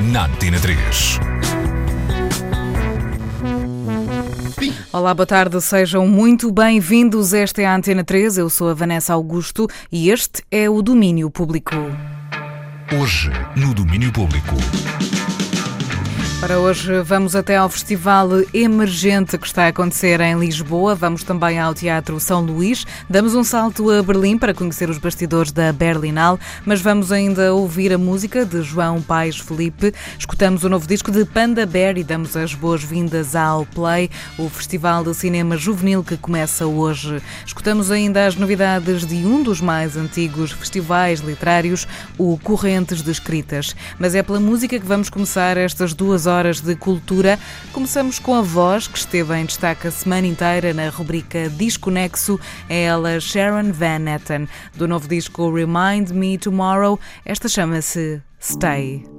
na Antena 3. Olá, boa tarde, sejam muito bem-vindos. Esta é a Antena 3, eu sou a Vanessa Augusto e este é o Domínio Público. Hoje, no Domínio Público. Para hoje vamos até ao Festival Emergente que está a acontecer em Lisboa. Vamos também ao Teatro São Luís. Damos um salto a Berlim para conhecer os bastidores da Berlinal, mas vamos ainda ouvir a música de João Paes Felipe. Escutamos o novo disco de Panda Bear e damos as boas-vindas ao Play, o festival de cinema juvenil que começa hoje. Escutamos ainda as novidades de um dos mais antigos festivais literários, o Correntes de Escritas. Mas é pela música que vamos começar estas duas horas de cultura. Começamos com a voz, que esteve em destaque a semana inteira na rubrica Disconexo. É ela Sharon Van Etten, do novo disco Remind Me Tomorrow. Esta chama-se Stay.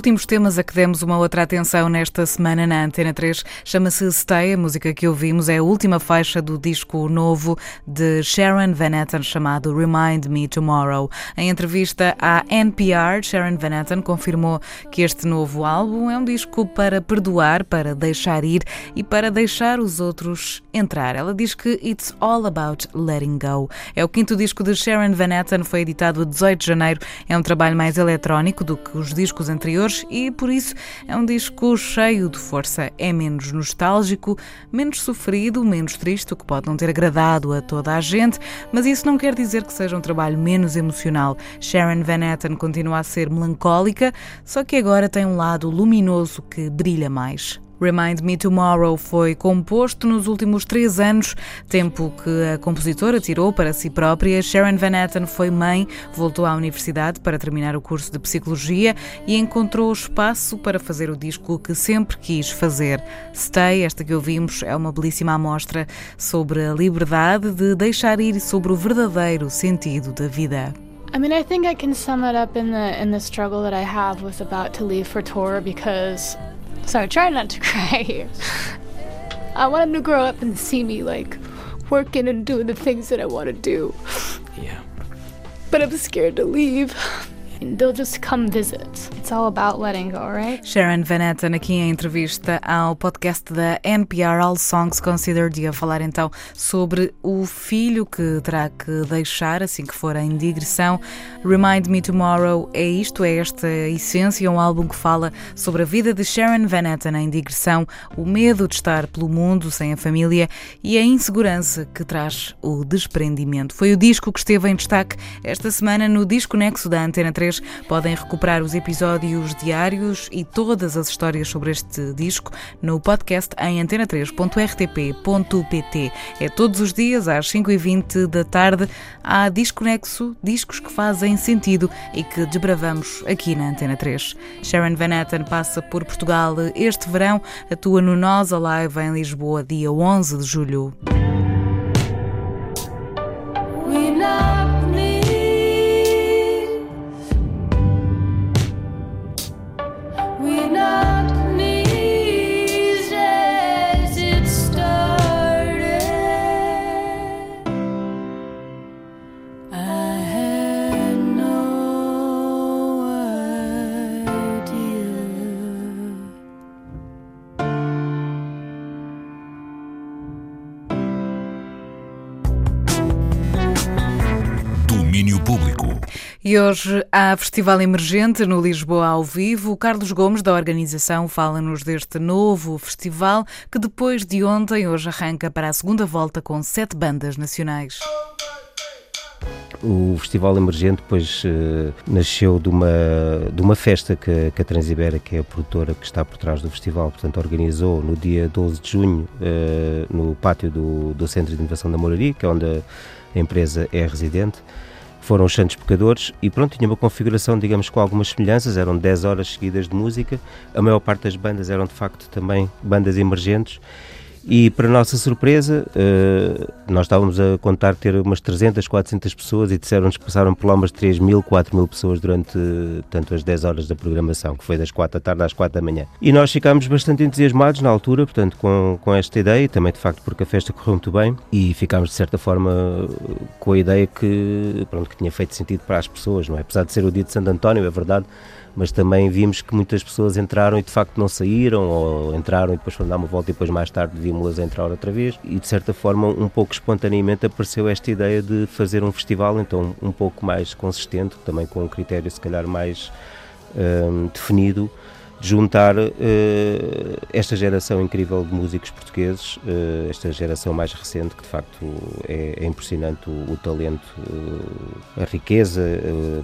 Últimos temas a que demos uma outra atenção nesta semana na Antena 3. Chama-se Stay, a música que ouvimos é a última faixa do disco novo de Sharon Van Etten chamado Remind Me Tomorrow. Em entrevista à NPR, Sharon Van Etten confirmou que este novo álbum é um disco para perdoar, para deixar ir e para deixar os outros entrar. Ela diz que It's All About Letting Go. É o quinto disco de Sharon Van Etten, foi editado a 18 de janeiro. É um trabalho mais eletrónico do que os discos anteriores e, por isso, é um disco cheio de força. É menos nostálgico, menos sofrido, menos triste, o que pode não ter agradado a toda a gente, mas isso não quer dizer que seja um trabalho menos emocional. Sharon Van Etten continua a ser melancólica, só que agora tem um lado luminoso que brilha mais. Remind Me Tomorrow foi composto nos últimos três anos, tempo que a compositora tirou para si própria. Sharon Van Etten foi mãe, voltou à universidade para terminar o curso de Psicologia e encontrou espaço para fazer o disco que sempre quis fazer. Stay, esta que ouvimos, é uma belíssima amostra sobre a liberdade de deixar ir sobre o verdadeiro sentido da vida. I mean, I think I can sum it up in the in the struggle that I have with about to leave for tour because Sorry, try not to cry here. I want him to grow up and see me like working and doing the things that I want to do. Yeah. But I'm scared to leave. They'll just come visit. It's all about letting go, right? Sharon Van Etten aqui em entrevista ao podcast da NPR All Songs Considered a falar então sobre o filho que terá que deixar assim que for em digressão. Remind Me Tomorrow é isto, é esta essência, um álbum que fala sobre a vida de Sharon Van Etten em digressão, o medo de estar pelo mundo sem a família e a insegurança que traz o desprendimento. Foi o disco que esteve em destaque esta semana no Disco Nexo da Antena 3 Podem recuperar os episódios diários e todas as histórias sobre este disco no podcast em antena3.rtp.pt. É todos os dias às 5h20 da tarde. Há Disconexo, discos que fazem sentido e que desbravamos aqui na Antena 3. Sharon Van Etten passa por Portugal este verão, atua no Nós Alive em Lisboa, dia 11 de julho. Público. E hoje há Festival Emergente no Lisboa ao vivo. O Carlos Gomes, da organização, fala-nos deste novo festival que depois de ontem, hoje arranca para a segunda volta com sete bandas nacionais. O Festival Emergente depois uh, nasceu de uma, de uma festa que, que, a Transibera, que é a produtora que está por trás do festival, portanto organizou no dia 12 de junho uh, no pátio do, do Centro de Inovação da Moraria, que é onde a, a empresa é residente foram os Santos Pecadores e pronto, tinha uma configuração, digamos, com algumas semelhanças, eram 10 horas seguidas de música, a maior parte das bandas eram de facto também bandas emergentes e para nossa surpresa, uh, nós estávamos a contar ter umas 300, 400 pessoas e disseram-nos que passaram por lá umas 3 mil, 4 mil pessoas durante tanto as 10 horas da programação, que foi das 4 da tarde às 4 da manhã. E nós ficámos bastante entusiasmados na altura, portanto, com, com esta ideia, também de facto porque a festa correu muito bem e ficámos de certa forma com a ideia que, pronto, que tinha feito sentido para as pessoas, não é? Apesar de ser o dia de Santo António, é verdade, mas também vimos que muitas pessoas entraram e de facto não saíram, ou entraram e depois foram dar uma volta e depois mais tarde vimos-las entrar outra vez. E de certa forma, um pouco espontaneamente apareceu esta ideia de fazer um festival, então um pouco mais consistente, também com um critério se calhar mais um, definido juntar uh, esta geração incrível de músicos portugueses, uh, esta geração mais recente, que de facto é, é impressionante o, o talento, uh, a riqueza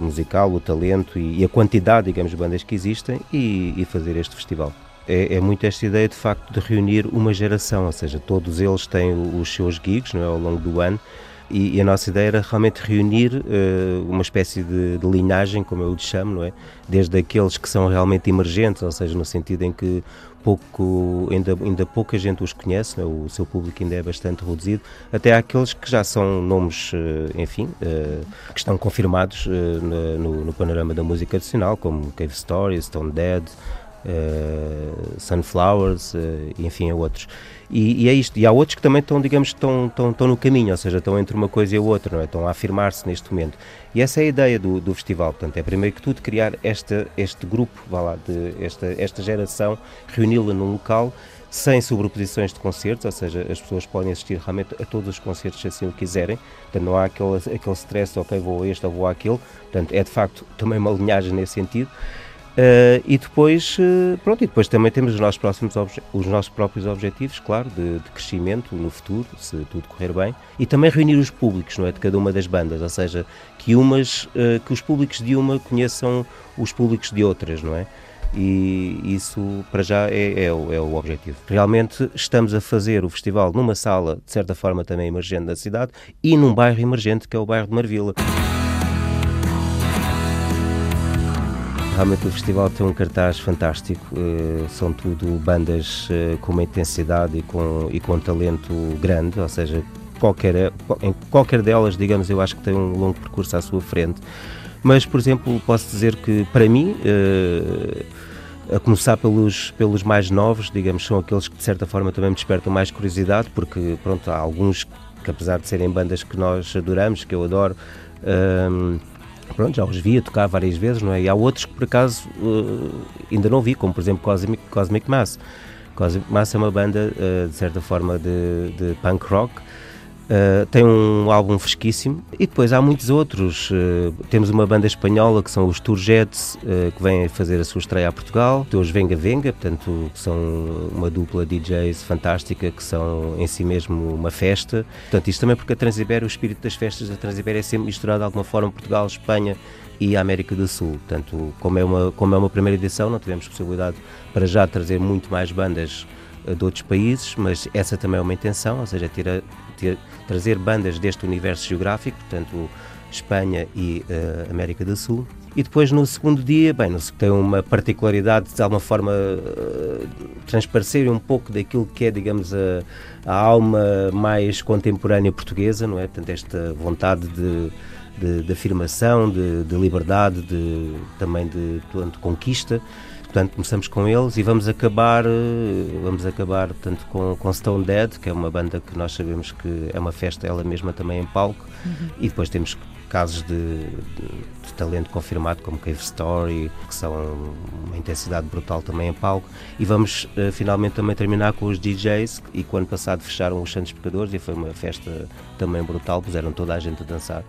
musical, o talento e, e, a quantidade, digamos, de bandas que existem e, e fazer este festival. É, é, muito esta ideia de facto de reunir uma geração, ou seja, todos eles têm os seus gigs não é, ao longo do ano e, e, a nossa ideia era realmente reunir uh, uma espécie de, de, linhagem, como eu lhe chamo, não é? Desde aqueles que são realmente emergentes, ou seja, no sentido em que pouco, ainda, ainda pouca gente os conhece, é? o seu público ainda é bastante reduzido, até aqueles que já são nomes, uh, enfim, uh, que estão confirmados no, no, panorama da música adicional, como Cave Story, Stone Dead, Sunflowers, enfim, outros. E, e, é isto. E há outros que também estão, digamos, estão, estão, estão no caminho, ou seja, estão entre uma coisa e a outra, não é? Estão a afirmar-se neste momento. E essa é a ideia do, do festival. Portanto, é primeiro que tudo criar esta, este grupo, vá lá, de, esta, esta geração, reuni-la num local sem sobreposições de concertos, ou seja, as pessoas podem assistir realmente a todos os concertos se assim o quiserem, portanto não há aquele, aquele stress, ok, vou a este ou vou àquele, portanto é de facto também uma linhagem nesse sentido. Uh, e depois, uh, pronto, e depois também temos os nossos, próximos os nossos próprios objetivos, claro, de, de, crescimento no futuro, se tudo correr bem, e também reunir os públicos, não é, de cada uma das bandas, ou seja, que umas, uh, que os públicos de uma conheçam os públicos de outras, não é? E isso, para já, é, é, o, é o objetivo. Realmente estamos a fazer o festival numa sala, de certa forma, também emergente da cidade e num bairro emergente, que é o bairro de Marvila. Realmente o festival tem um cartaz fantástico, uh, são tudo bandas uh, com uma intensidade e com, e com um talento grande, ou seja, qualquer, em qualquer delas, digamos, eu acho que tem um longo percurso à sua frente. Mas, por exemplo, posso dizer que para mim, uh, a começar pelos, pelos mais novos, digamos, são aqueles que de certa forma também me despertam mais curiosidade, porque pronto, há alguns que apesar de serem bandas que nós adoramos, que eu adoro, pronto, já os vi a tocar várias vezes, não é? E há outros que por acaso uh, ainda não vi, como por exemplo Cosmic, Cosmic Mass. Cosmic Mass é uma banda, uh, de certa forma, de, de punk rock, Uh, tem um álbum fresquíssimo e depois há muitos outros. Uh, temos uma banda espanhola que são os Turgets, uh, que vêm fazer a sua estreia a Portugal. Tem os Venga Venga, portanto, são uma dupla DJs fantástica, que são em si mesmo uma festa. Portanto, isto também porque a Transibéria, o espírito das festas da Transibéria é sempre misturado de alguma forma Portugal, Espanha e América do Sul. Portanto, como é uma, como é uma primeira edição, não tivemos possibilidade para já trazer muito mais bandas de outros países, mas essa também é uma intenção, ou seja, ter, a, ter trazer bandas deste universo geográfico, portanto Espanha e uh, América do Sul. E depois no segundo dia, bem, tem uma particularidade de alguma forma uh, transparecer um pouco daquilo que é, digamos, a, a, alma mais contemporânea portuguesa, não é? Portanto, esta vontade de, de, de afirmação, de, de liberdade, de, também de, de conquista portanto começamos com eles e vamos acabar eh, vamos acabar portanto com, com Stone Dead que é uma banda que nós sabemos que é uma festa ela mesma também em palco uhum. e depois temos casos de, de, talento confirmado como Cave Story que são uma intensidade brutal também em palco e vamos uh, finalmente também terminar com os DJs e quando passado fecharam os Santos Pecadores e foi uma festa também brutal puseram toda a gente a dançar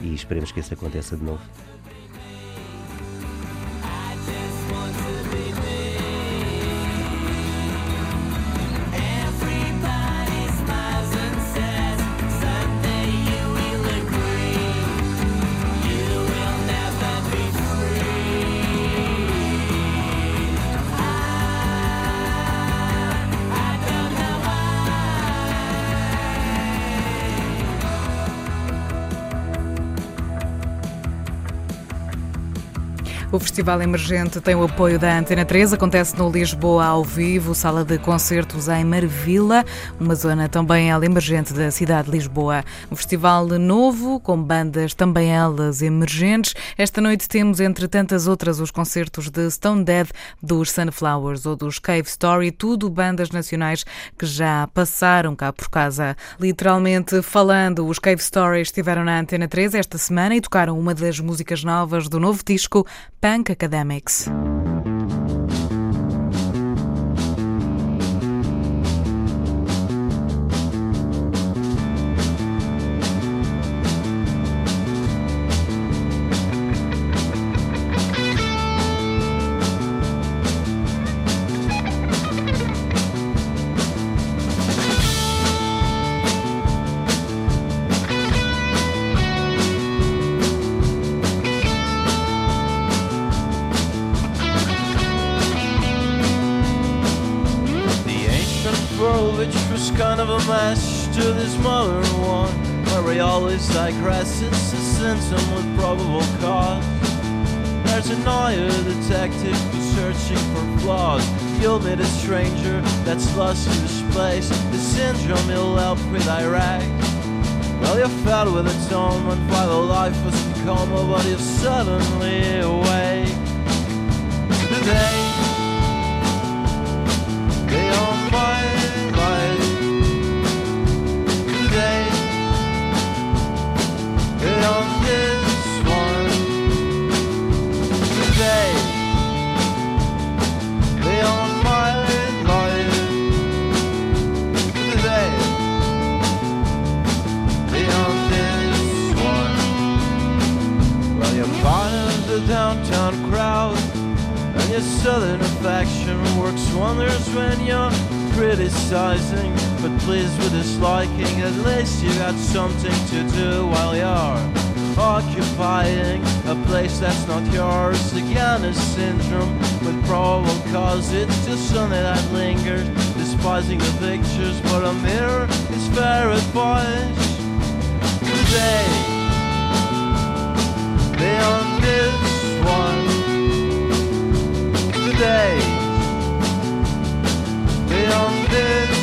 e esperemos que isso aconteça de novo. O Festival Emergente tem o apoio da Antena 3, acontece no Lisboa ao vivo, sala de concertos em Marvila, uma zona também ela emergente da cidade de Lisboa. Um festival novo, com bandas também elas emergentes. Esta noite temos, entre tantas outras, os concertos de Stone Dead, dos Sunflowers ou dos Cave Story, tudo bandas nacionais que já passaram cá por casa. Literalmente falando, os Cave Story estiveram na Antena 3 esta semana e tocaram uma das músicas novas do novo disco, Punk Academics. Southern affection works wonders when you're criticizing, but pleased with disliking. At least you got something to do while you're occupying a place that's not yours. Again, a syndrome with probable cause. It's just something that lingers, despising the pictures, but a mirror is fair advice. Today, beyond this one. Today, beyond this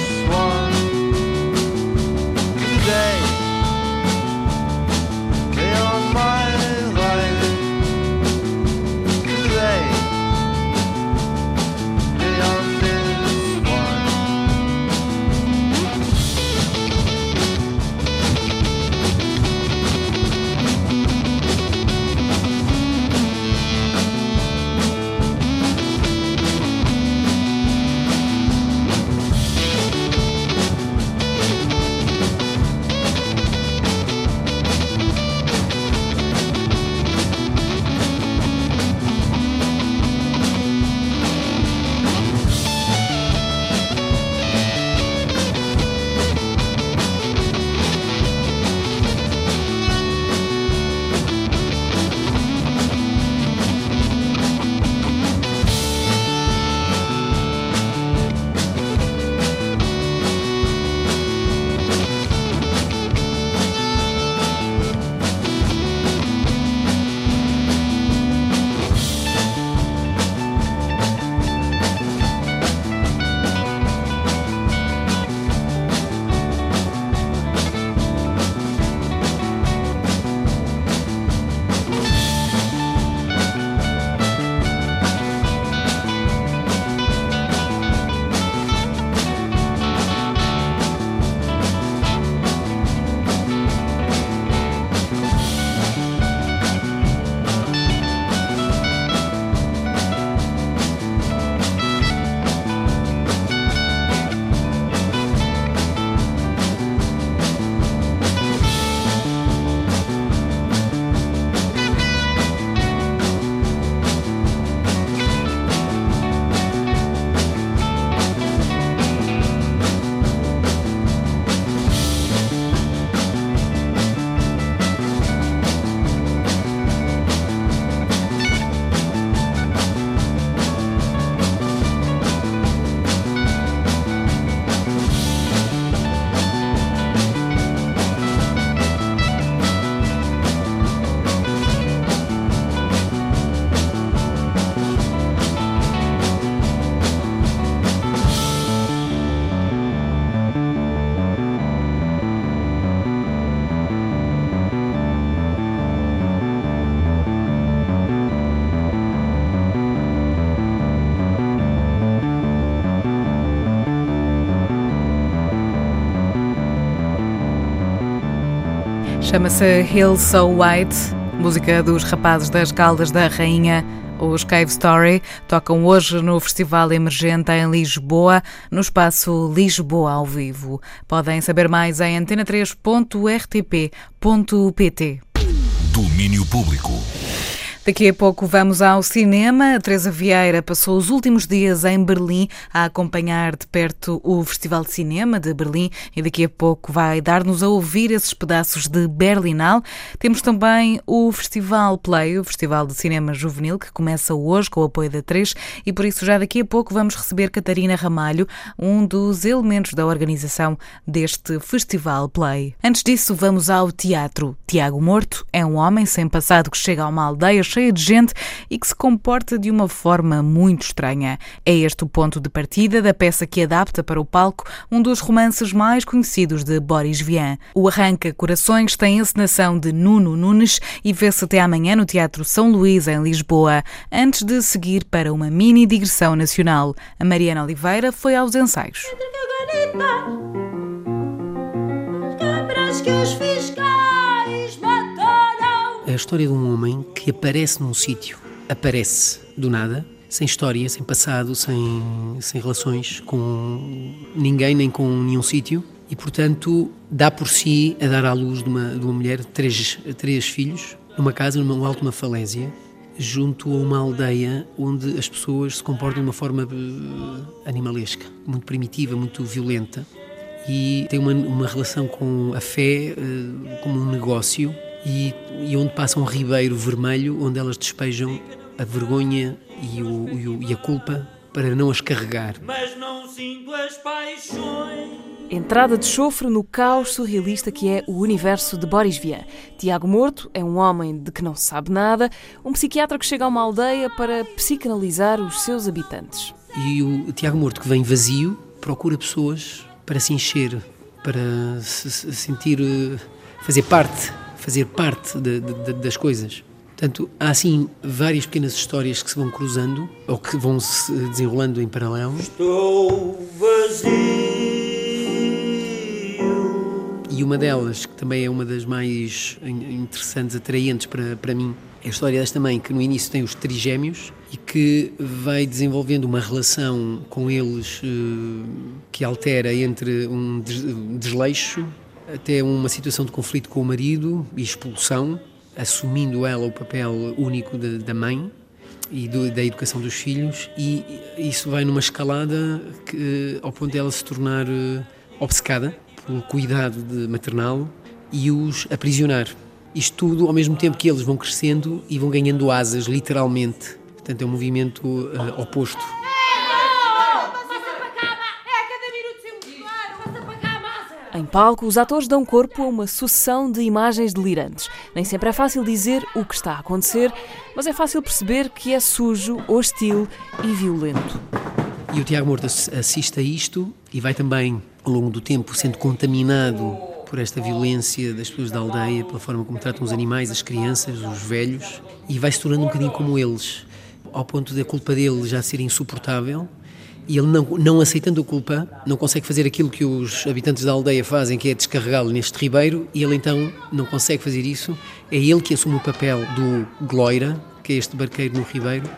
Chama-se Hill So White, música dos rapazes das Caldas da Rainha. Os Cave Story tocam hoje no Festival Emergente em Lisboa, no espaço Lisboa ao vivo. Podem saber mais em antena3.rtp.pt. Domínio Público. Daqui a pouco vamos ao cinema. A Teresa Vieira passou os últimos dias em Berlim a acompanhar de perto o Festival de Cinema de Berlim e daqui a pouco vai dar-nos a ouvir esses pedaços de Berlinal. Temos também o Festival Play, o Festival de Cinema Juvenil, que começa hoje com o apoio da 3 e por isso já daqui a pouco vamos receber Catarina Ramalho, um dos elementos da organização deste Festival Play. Antes disso, vamos ao teatro. Tiago Morto é um homem sem passado que chega a uma aldeia cheia de gente e que se comporta de uma forma muito estranha. É este o ponto de partida da peça que adapta para o palco um dos romances mais conhecidos de Boris Vian. O Arranca Corações tem encenação de Nuno Nunes e vê-se até amanhã no Teatro São Luís, em Lisboa, antes de seguir para uma mini digressão nacional. A Mariana Oliveira foi aos ensaios. que os fiscais a história de um homem que aparece num sítio, aparece do nada, sem história, sem passado, sem, sem relações com ninguém nem com nenhum sítio e, portanto, dá por si a dar à luz de uma, de uma mulher três, três filhos, numa casa, numa alto uma falésia, junto a uma aldeia onde as pessoas se comportam de uma forma eh, animalesca, muito primitiva, muito violenta e tem uma, uma relação com a fé uh, como um negócio e, e, onde passa um ribeiro vermelho onde elas despejam a vergonha e, o, e, o, e a culpa para não as carregar. Mas não sinto as paixões. Entrada de chofre no caos surrealista que é o universo de Boris Vian. Tiago Morto é um homem de que não se sabe nada, um psiquiatra que chega a uma aldeia para psicanalizar os seus habitantes. E o Tiago Morto, que vem vazio, procura pessoas para se encher, para se sentir, eh, fazer parte, fazer parte de, de, das coisas. Portanto, há assim várias pequenas histórias que se vão cruzando ou que vão se desenrolando em paralelo. Estou vazio. E uma delas, que também é uma das mais interessantes, atraentes para, para mim, é a história desta mãe que no início tem os trigêmeos e que vai desenvolvendo uma relação com eles uh, que altera entre um desleixo até uma situação de conflito com o marido e expulsão, assumindo ela o papel único de, da mãe e do, da educação dos filhos e isso vai numa escalada que, ao ponto de se tornar uh, obcecada pelo cuidado maternal e os aprisionar. Isto tudo ao mesmo tempo que eles vão crescendo e vão ganhando asas, literalmente, Portanto, é um movimento uh, oposto. Em palco, os atores dão corpo a uma sucessão de imagens delirantes. Nem sempre é fácil dizer o que está a acontecer, mas é fácil perceber que é sujo, hostil e violento. E o Tiago Morto assiste a isto e vai também, ao longo do tempo, sendo contaminado por esta violência das pessoas da aldeia, pela forma como tratam os animais, as crianças, os velhos, e vai se tornando um bocadinho como eles ao ponto da culpa dele já ser insuportável e ele não, não aceitando a culpa, não consegue fazer aquilo que os habitantes da aldeia fazem, que é descarregá-lo neste ribeiro, e ele então não consegue fazer isso. É ele que assume o papel do Gloira, que é este barqueiro no ribeiro,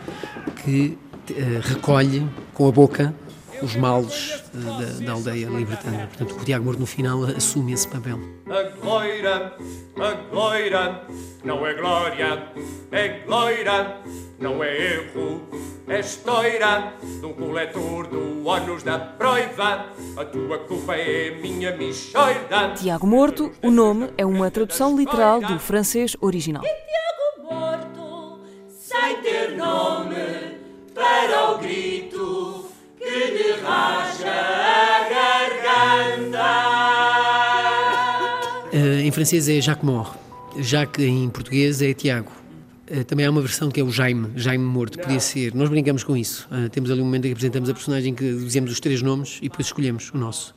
que uh, recolhe com a boca os males uh, da, da, aldeia libertana. Portanto, o Tiago Morto no final assume esse papel. A glória, a glória, não é glória, é glória, não é erro, é história de um coletor do ônus da proiva. A tua culpa é minha michoida. Tiago Morto, o nome é uma tradução literal do francês original. E Tiago Morto, sem ter nome, para o grito que. Uh, em francês é Jacques Mort, Jacques em português é Tiago. Uh, também há uma versão que é o Jaime, Jaime Morto, podia ser. Nós brincamos com isso. Uh, temos ali um momento em que apresentamos a personagem que dizemos os três nomes e depois escolhemos o nosso.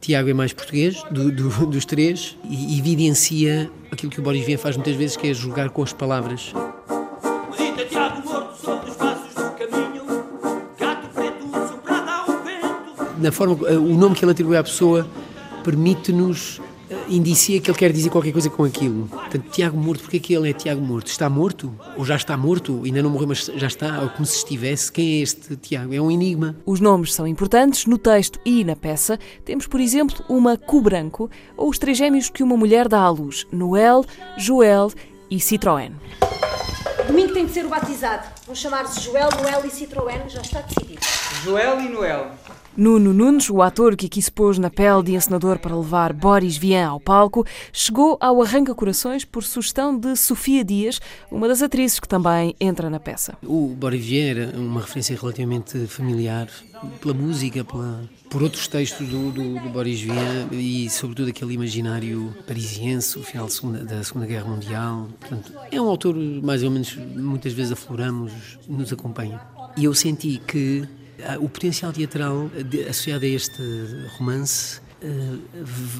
Tiago é mais português do, do, dos três e evidencia aquilo que o Boris Vian faz muitas vezes, que é jogar com as palavras. Na forma, eh, o nome que ele atribui à pessoa permite-nos indicia que ele quer dizer qualquer coisa com aquilo. Portanto, Tiago Morto, porque é que ele é Tiago Morto? Está morto? Ou já está morto? Ainda não morreu, mas já está? Ou como se estivesse? Quem é este Tiago? É um enigma. Os nomes são importantes no texto e na peça. Temos, por exemplo, uma cu branco ou os três gêmeos que uma mulher dá à luz: Noel, Joel e Citroën. Domingo tem de ser o batizado. Vão chamar-se Joel, Noel e Citroën, já está decidido. Joel e Noel. Nuno Nunes, o ator que aqui se pôs na pele de encenador para levar Boris Vian ao palco, chegou ao Arranca Corações por sugestão de Sofia Dias, uma das atrizes que também entra na peça. O Boris Vian era uma referência relativamente familiar pela música, pela, por outros textos do, do, do, Boris Vian e sobretudo aquele imaginário parisiense, o final da Segunda, da Segunda Guerra Mundial. Portanto, é um autor mais ou menos muitas vezes afloramos, nos acompanha. E eu senti que o potencial teatral associado a este romance ah,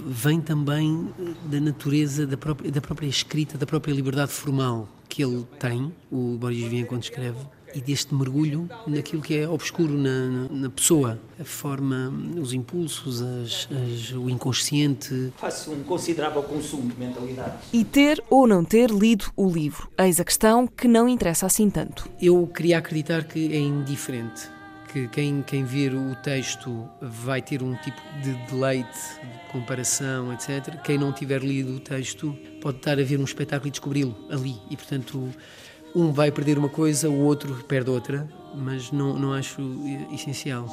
vem também da natureza da própria, da própria escrita, da própria liberdade formal que ele tem, o Boris Vian, quando escreve, e deste mergulho naquilo que é obscuro na, na, na pessoa, a forma, os impulsos, as, as, o inconsciente. Faço um considerável consumo de mentalidade. E ter ou não ter lido o livro, eis a questão que não interessa assim tanto. Eu queria acreditar que é indiferente que quem, quem vir o texto vai ter um tipo de deleite, de comparação, etc. Quem não tiver lido o texto pode estar a ver um espetáculo e descobri-lo ali. E, portanto, um vai perder uma coisa, o outro perde outra, mas não, não acho essencial.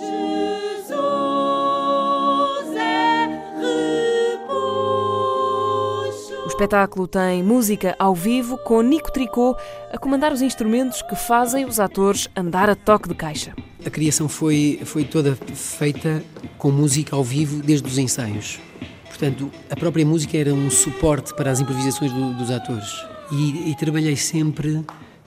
Espetáculo tem música ao vivo com Nico Tricot a comandar os instrumentos que fazem os atores andar a toque de caixa. A criação foi, foi toda feita com música ao vivo desde os ensaios. Portanto, a própria música era um suporte para as improvisações do, dos atores. E, e, trabalhei sempre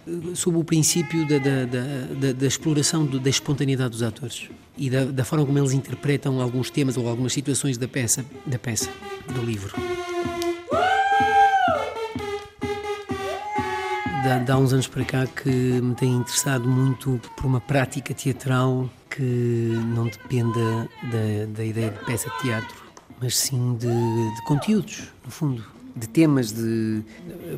eh, sob o princípio da, da, da, da exploração do, da espontaneidade dos atores e da, forma como eles interpretam alguns temas ou algumas situações da peça, da peça, do livro. Há uns anos para cá que me tem interessado muito por uma prática teatral que não dependa da, da ideia de peça de teatro, mas sim de, de conteúdos, no fundo de temas de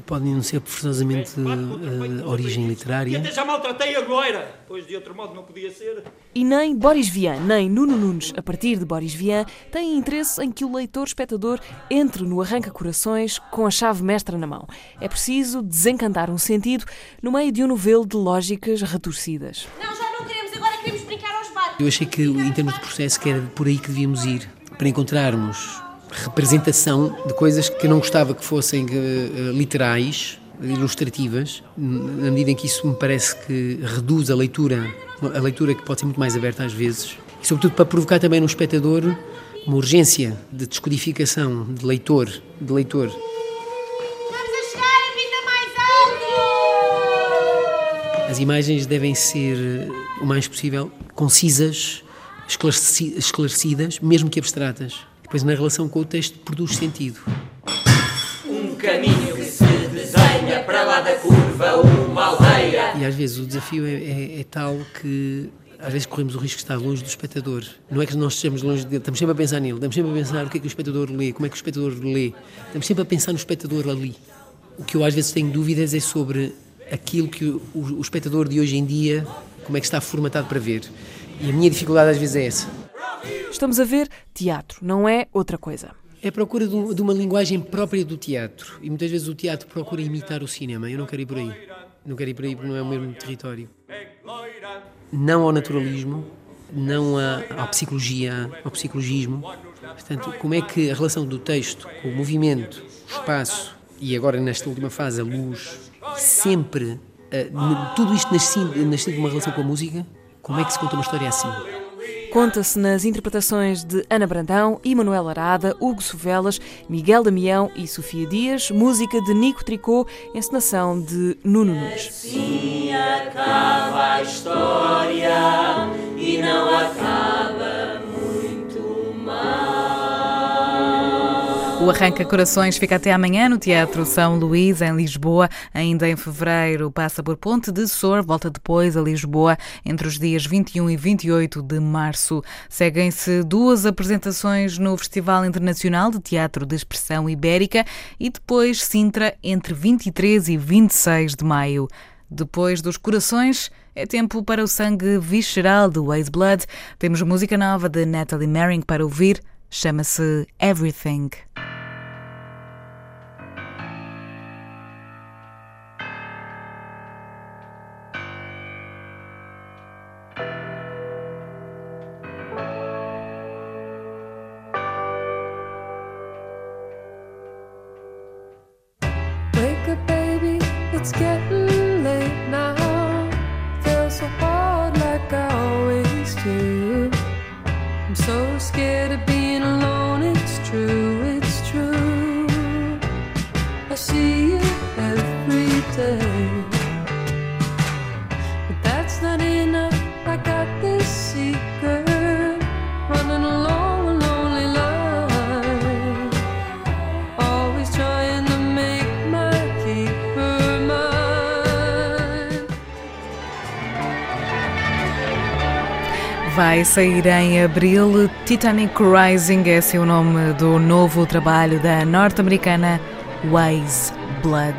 podem não ser forçosamente uh, origem literária. E até já maltratei a Gloira, pois de outro modo não podia ser. E nem Boris Vian, nem Nuno Nunes, a partir de Boris Vian, têm interesse em que o leitor-espectador entre no arranca-corações com a chave mestra na mão. É preciso desencantar um sentido no meio de um novelo de lógicas retorcidas. Não, já não queremos, agora queremos brincar aos barcos. Eu achei que, em termos de processo, que era por aí que devíamos ir, para encontrarmos representação de coisas que eu não gostava que fossem uh, literais, ilustrativas, na medida em que isso me parece que reduz a leitura, a leitura que pode ser muito mais aberta às vezes, e sobretudo para provocar também no espectador uma urgência de descodificação, de leitor, de leitor. Vamos a chegar, a mais alto! As imagens devem ser o mais possível concisas, esclarecidas, mesmo que abstratas pois na relação com o texto produz sentido. Um caminho que se desenha para lá da curva, uma aldeia. E às vezes o desafio é, é, é tal que às vezes corremos o risco de estar longe do espectador. Não é que nós estejamos longe dele, estamos sempre a pensar nele, estamos sempre a pensar o que é que o espectador lê, como é que o espectador lê. Estamos sempre a pensar no espectador ali. O que eu às vezes tenho dúvidas é sobre aquilo que o, o, o espectador de hoje em dia, como é que está formatado para ver. E a minha dificuldade às vezes é essa. Estamos a ver teatro, não é outra coisa. É a procura de, uma linguagem própria do teatro. E muitas vezes o teatro procura imitar o cinema. Eu não quero ir por aí. Não quero ir por aí porque não é o mesmo território. Não ao naturalismo, não à, à psicologia, ao psicologismo. Portanto, como é que a relação do texto com o movimento, o espaço e agora nesta última fase a luz, sempre, uh, tudo isto nascido, nascido de uma relação com a música, como é que se conta uma história assim? Conta-se nas interpretações de Ana Brandão, Emanuel Arada, Hugo Sovelas, Miguel Damião e Sofia Dias, música de Nico Tricot, encenação de Nuno Nunes. Assim acaba a história e não acaba O Arranca Corações fica até amanhã no Teatro São Luís, em Lisboa. Ainda em fevereiro passa por Ponte de Sor, volta depois a Lisboa entre os dias 21 e 28 de março. Seguem-se duas apresentações no Festival Internacional de Teatro de Expressão Ibérica e depois Sintra entre 23 e 26 de maio. Depois dos corações, é tempo para o sangue visceral do Waze Blood. Temos música nova de Natalie Merring para ouvir. Chama-se Everything. Baby, it's Vai sair em abril. Titanic Rising é seu nome do novo trabalho da norte-americana Waze Blood.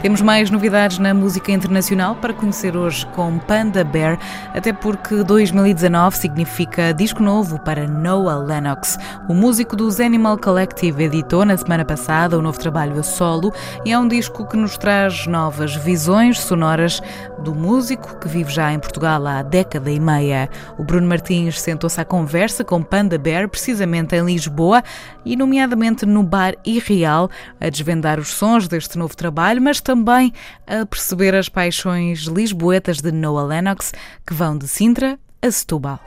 Temos mais novidades na música internacional para conhecer hoje com Panda Bear, até porque 2019 significa disco novo para Noah Lennox. O músico dos Animal Collective editou na semana passada o novo trabalho a solo e é um disco que nos traz novas visões sonoras do músico que vive já em Portugal há década e meia. O Bruno Martins sentou-se à conversa com Panda Bear, precisamente em Lisboa e, nomeadamente, no Bar Irreal, a desvendar os sons deste novo trabalho, mas também a perceber as paixões lisboetas de Noah Lennox, que vão de Sintra a Setúbal.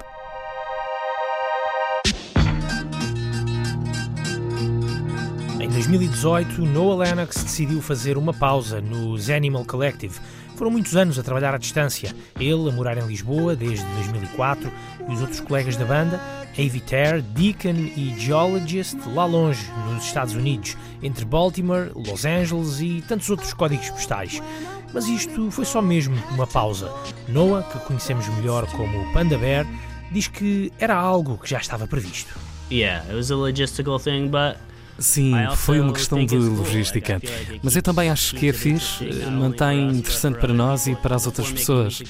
Em 2018, Noah Lennox decidiu fazer uma pausa nos Animal Collective. Foram muitos anos a trabalhar à distância. Ele a morar em Lisboa desde 2004 e os outros colegas da banda, Avitair, Deacon e Geologist, lá longe, nos Estados Unidos, entre Baltimore, Los Angeles e tantos outros códigos postais. Mas isto foi só mesmo uma pausa. Noah, que conhecemos melhor como Panda Bear, diz que era algo que já estava previsto. Yeah, it was a logistical thing, but Sim, foi uma questão de logística. Mas eu também acho que é fixe, eh, mantém interessante para nós e para as outras pessoas.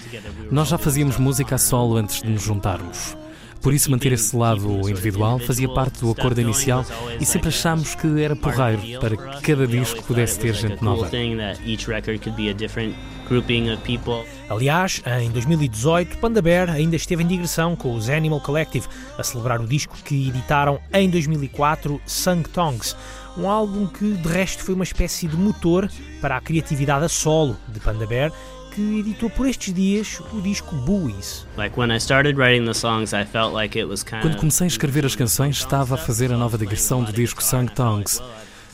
Nós já fazíamos música a solo antes de nos juntarmos. Por isso, manter esse lado individual fazia parte do acordo inicial e sempre achámos que era porreiro para que cada disco pudesse ter gente nova. Aliás, em 2018, Panda Bear ainda esteve em digressão com os Animal Collective a celebrar o disco que editaram em 2004, Sung Tongues, um álbum que de resto foi uma espécie de motor para a criatividade a solo de Panda Bear que editou por estes dias o disco Buoys. Quando comecei a escrever as canções, estava a fazer a nova digressão do disco Sung Tongues.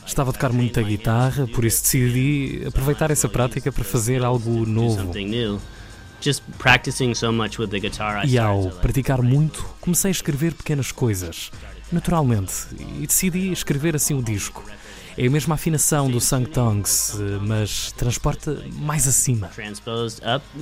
Estava a tocar muita guitarra, por isso decidi aproveitar essa prática para fazer algo novo. E ao praticar muito, comecei a escrever pequenas coisas, naturalmente, e decidi escrever assim o disco. É a mesma afinação do Sung Tongues, mas transporta mais acima. Hum.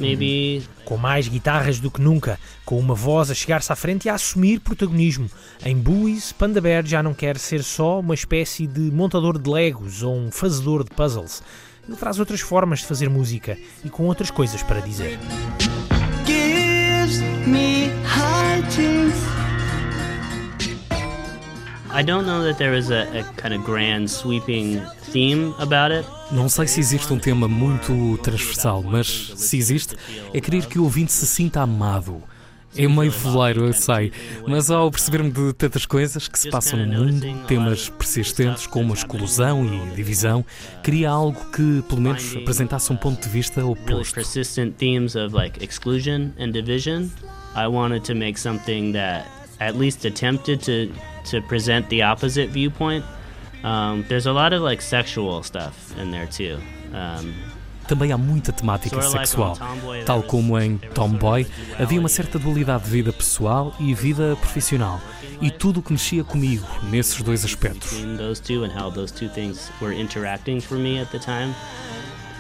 Com mais guitarras do que nunca, com uma voz a chegar-se à frente e a assumir protagonismo. Em Buoys, Panda Bear já não quer ser só uma espécie de montador de legos ou um fazedor de puzzles. Ele traz outras formas de fazer música e com outras coisas para dizer. Gives me I don't know that there is a, a kind of grand sweeping theme about it. Não sei se existe um tema muito transversal, mas se existe, é querer que o ouvinte se sinta amado. É meio foleiro, eu sei, mas ao perceber-me de tantas coisas que se passam no mundo, temas persistentes como a exclusão e divisão, queria algo que, pelo menos, apresentasse um ponto de vista oposto. persistent themes of like exclusion and division. I wanted to make something that at least attempted to to present the opposite viewpoint. Um, there's a lot of like sexual stuff in there too. Um, também há muita temática sexual. Tal como em Tomboy, havia uma certa dualidade de vida pessoal e vida profissional. E tudo o que mexia comigo nesses dois aspectos.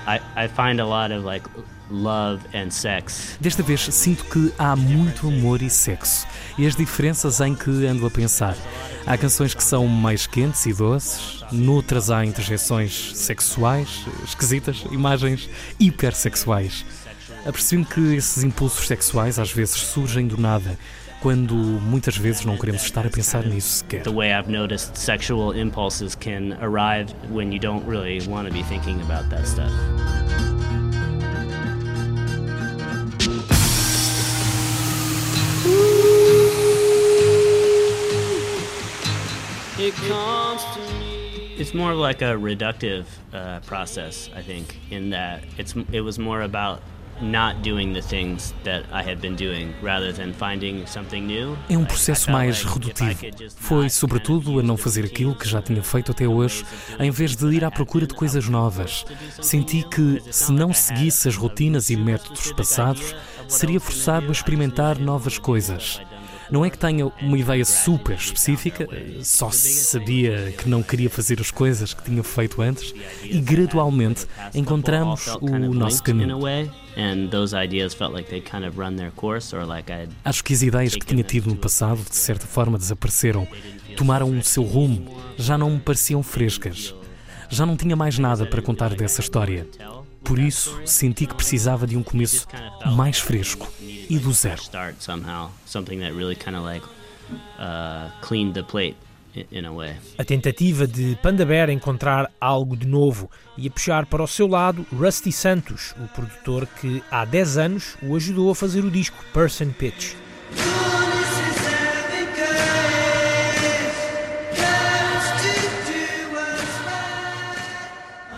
I, I find a lot of like love and sex. Desta vez sinto que há muito amor e sexo e as diferenças em que ando a pensar. Há canções que são mais quentes e doces, noutras há interjeições sexuais, esquisitas, imagens hipersexuais. Apercebi-me que esses impulsos sexuais às vezes surgem do nada quando muitas vezes não queremos estar a pensar nisso sequer. The way I've noticed sexual impulses can arrive when you don't really want to be thinking about that stuff. It comes to me. It's more like a reductive uh, process, I think, in that it's it was more about not doing the things that I had been doing rather than finding something new. É um processo mais redutivo. Foi, sobretudo, a não fazer aquilo que já tinha feito até hoje, em vez de ir à procura de coisas novas. Senti que, se não seguisse as rotinas e métodos passados, seria forçado a experimentar novas coisas. Não é que tenha uma ideia super específica, só sabia que não queria fazer as coisas que tinha feito antes e gradualmente encontramos o nosso caminho. Acho que as ideias que tinha tido no passado, de certa forma, desapareceram, tomaram o seu rumo, já não me pareciam frescas. Já não tinha mais nada para contar dessa história. Por isso, senti que precisava de um começo mais fresco e do zero. A tentativa de Panda Bear encontrar algo de novo e a puxar para o seu lado Rusty Santos, o produtor que há 10 anos o ajudou a fazer o disco Person Pitch.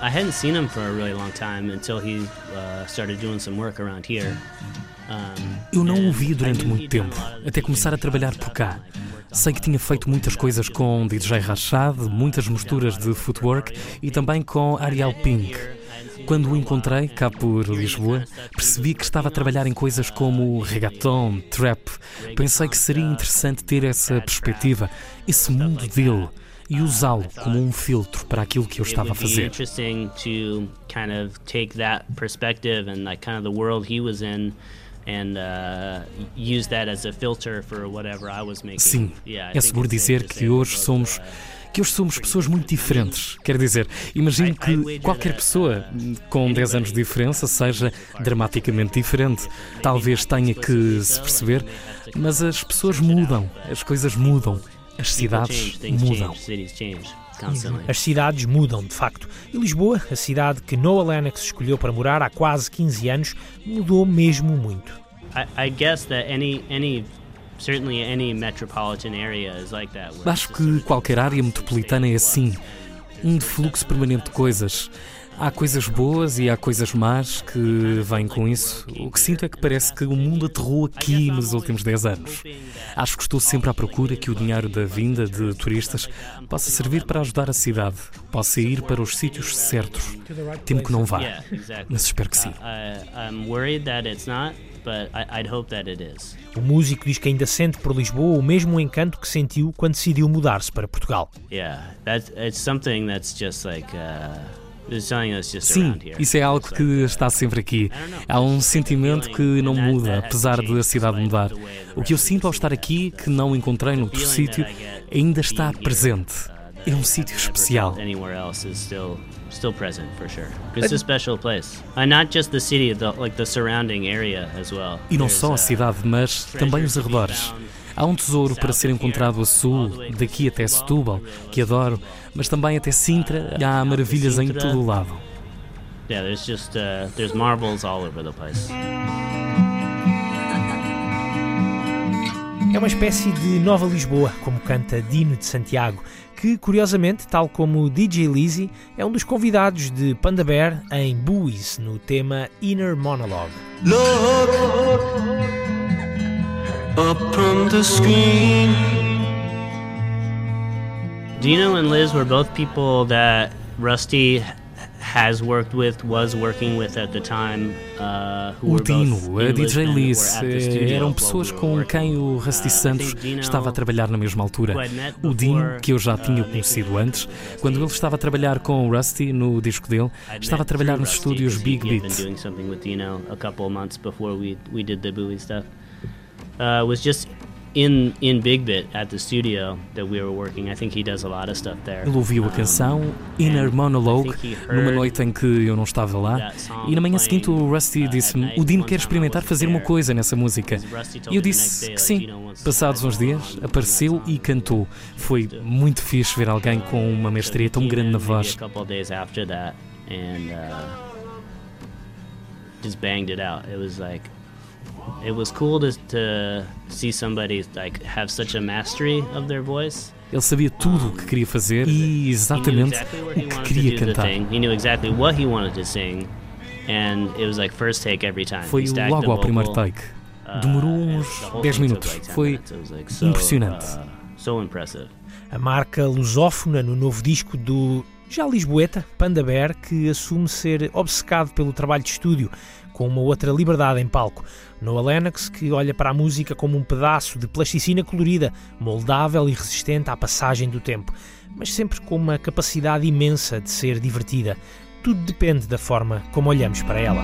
I hadn't seen him for a really long time until he uh, started doing some work around here. Eu não o vi durante muito tempo, até começar a trabalhar por cá. Sei que tinha feito muitas coisas com DJ Rachad, muitas misturas de footwork e também com Ariel Pink. Quando o encontrei, cá por Lisboa, percebi que estava a trabalhar em coisas como reggaeton, trap. Pensei que seria interessante ter essa perspectiva, esse mundo dele e usá-lo como um filtro para aquilo que eu estava a fazer. Sim, é seguro dizer que hoje somos que hoje somos pessoas muito diferentes. Quer dizer, imagino que qualquer pessoa com 10 anos de diferença seja dramaticamente diferente. Talvez tenha que se perceber, mas as pessoas mudam, as coisas mudam. As cidades mudam. As cidades mudam, de facto. E Lisboa, a cidade que Noah Lennox escolheu para morar há quase 15 anos, mudou mesmo muito. Acho que qualquer área metropolitana é assim. Um fluxo permanente de coisas. Há coisas boas e há coisas más que vêm com isso. O que sinto é que parece que o mundo aterrou aqui nos últimos 10 anos. Acho que estou sempre à procura que o dinheiro da vinda de turistas possa servir para ajudar a cidade, possa ir para os sítios certos. Temo que não vá, mas espero que sim. O músico diz que ainda sente por Lisboa o mesmo encanto que sentiu quando decidiu mudar-se para Portugal. Yeah, that's it's something that's just like uh... Sim, isso é algo que está sempre aqui. Há um sentimento que não muda, apesar de a cidade mudar. O que eu sinto ao estar aqui, que não encontrei noutro sítio, ainda está presente. É um sítio especial. Still present for sure. It's a special place. And not just the city, the, like the surrounding area as well. E não só a cidade, mas também os arredores. Há um tesouro para ser encontrado a sul, daqui até Setúbal, que adoro, mas também até Sintra, há maravilhas em todo o lado. Yeah, there's just uh, there's marbles all over the place. É uma espécie de Nova Lisboa, como canta Dino de Santiago, que curiosamente, tal como DJ Lizzy, é um dos convidados de Panda Bear em Buoys, no tema Inner Monologue. Look up from the screen. Dino and Liz were both people that Rusty has worked with, was working with at the time, uh, who O Dino, a DJ Liz, eh, eram pessoas com quem o Rusty Uh, I Santos estava a trabalhar na mesma altura. O Dino, que eu já uh, tinha conhecido antes, quando ele estava a trabalhar com o Rusty no disco dele, estava a trabalhar nos Rusty, estúdios Big Beat. been doing something with Dino a couple of months before we we did the Bowie stuff. Uh, was just in in Big Bit at the studio that we were working. I think he does a lot of stuff there. Ele ouviu a Um, canção Inner Monologue numa noite em que eu não estava lá e na manhã seguinte o Rusty uh, disse-me o One quer experimentar fazer uma coisa nessa música. E eu disse que sim. Passados uns dias apareceu e cantou. Foi muito fixe ver alguém com uma mestria tão grande na voz. Uh, just banged it out. It was like it was cool to, to see somebody like have such a mastery of their voice. Ele sabia tudo o que queria fazer e He knew exatamente o he que wanted queria to do the cantar. thing. He knew exactly what he wanted to sing, and it was like first take every time. Foi logo the ao primeiro take. uh, Demorou uns the whole 10 thing took minutos. like 10 Foi impressionante. uh, so impressive. A marca lusófona no novo disco do já lisboeta, Panda Bear, que assume ser obcecado pelo trabalho de estúdio, com uma outra liberdade em palco. Noah Lennox, que olha para a música como um pedaço de plasticina colorida, moldável e resistente à passagem do tempo, mas sempre com uma capacidade imensa de ser divertida. Tudo depende da forma como olhamos para ela.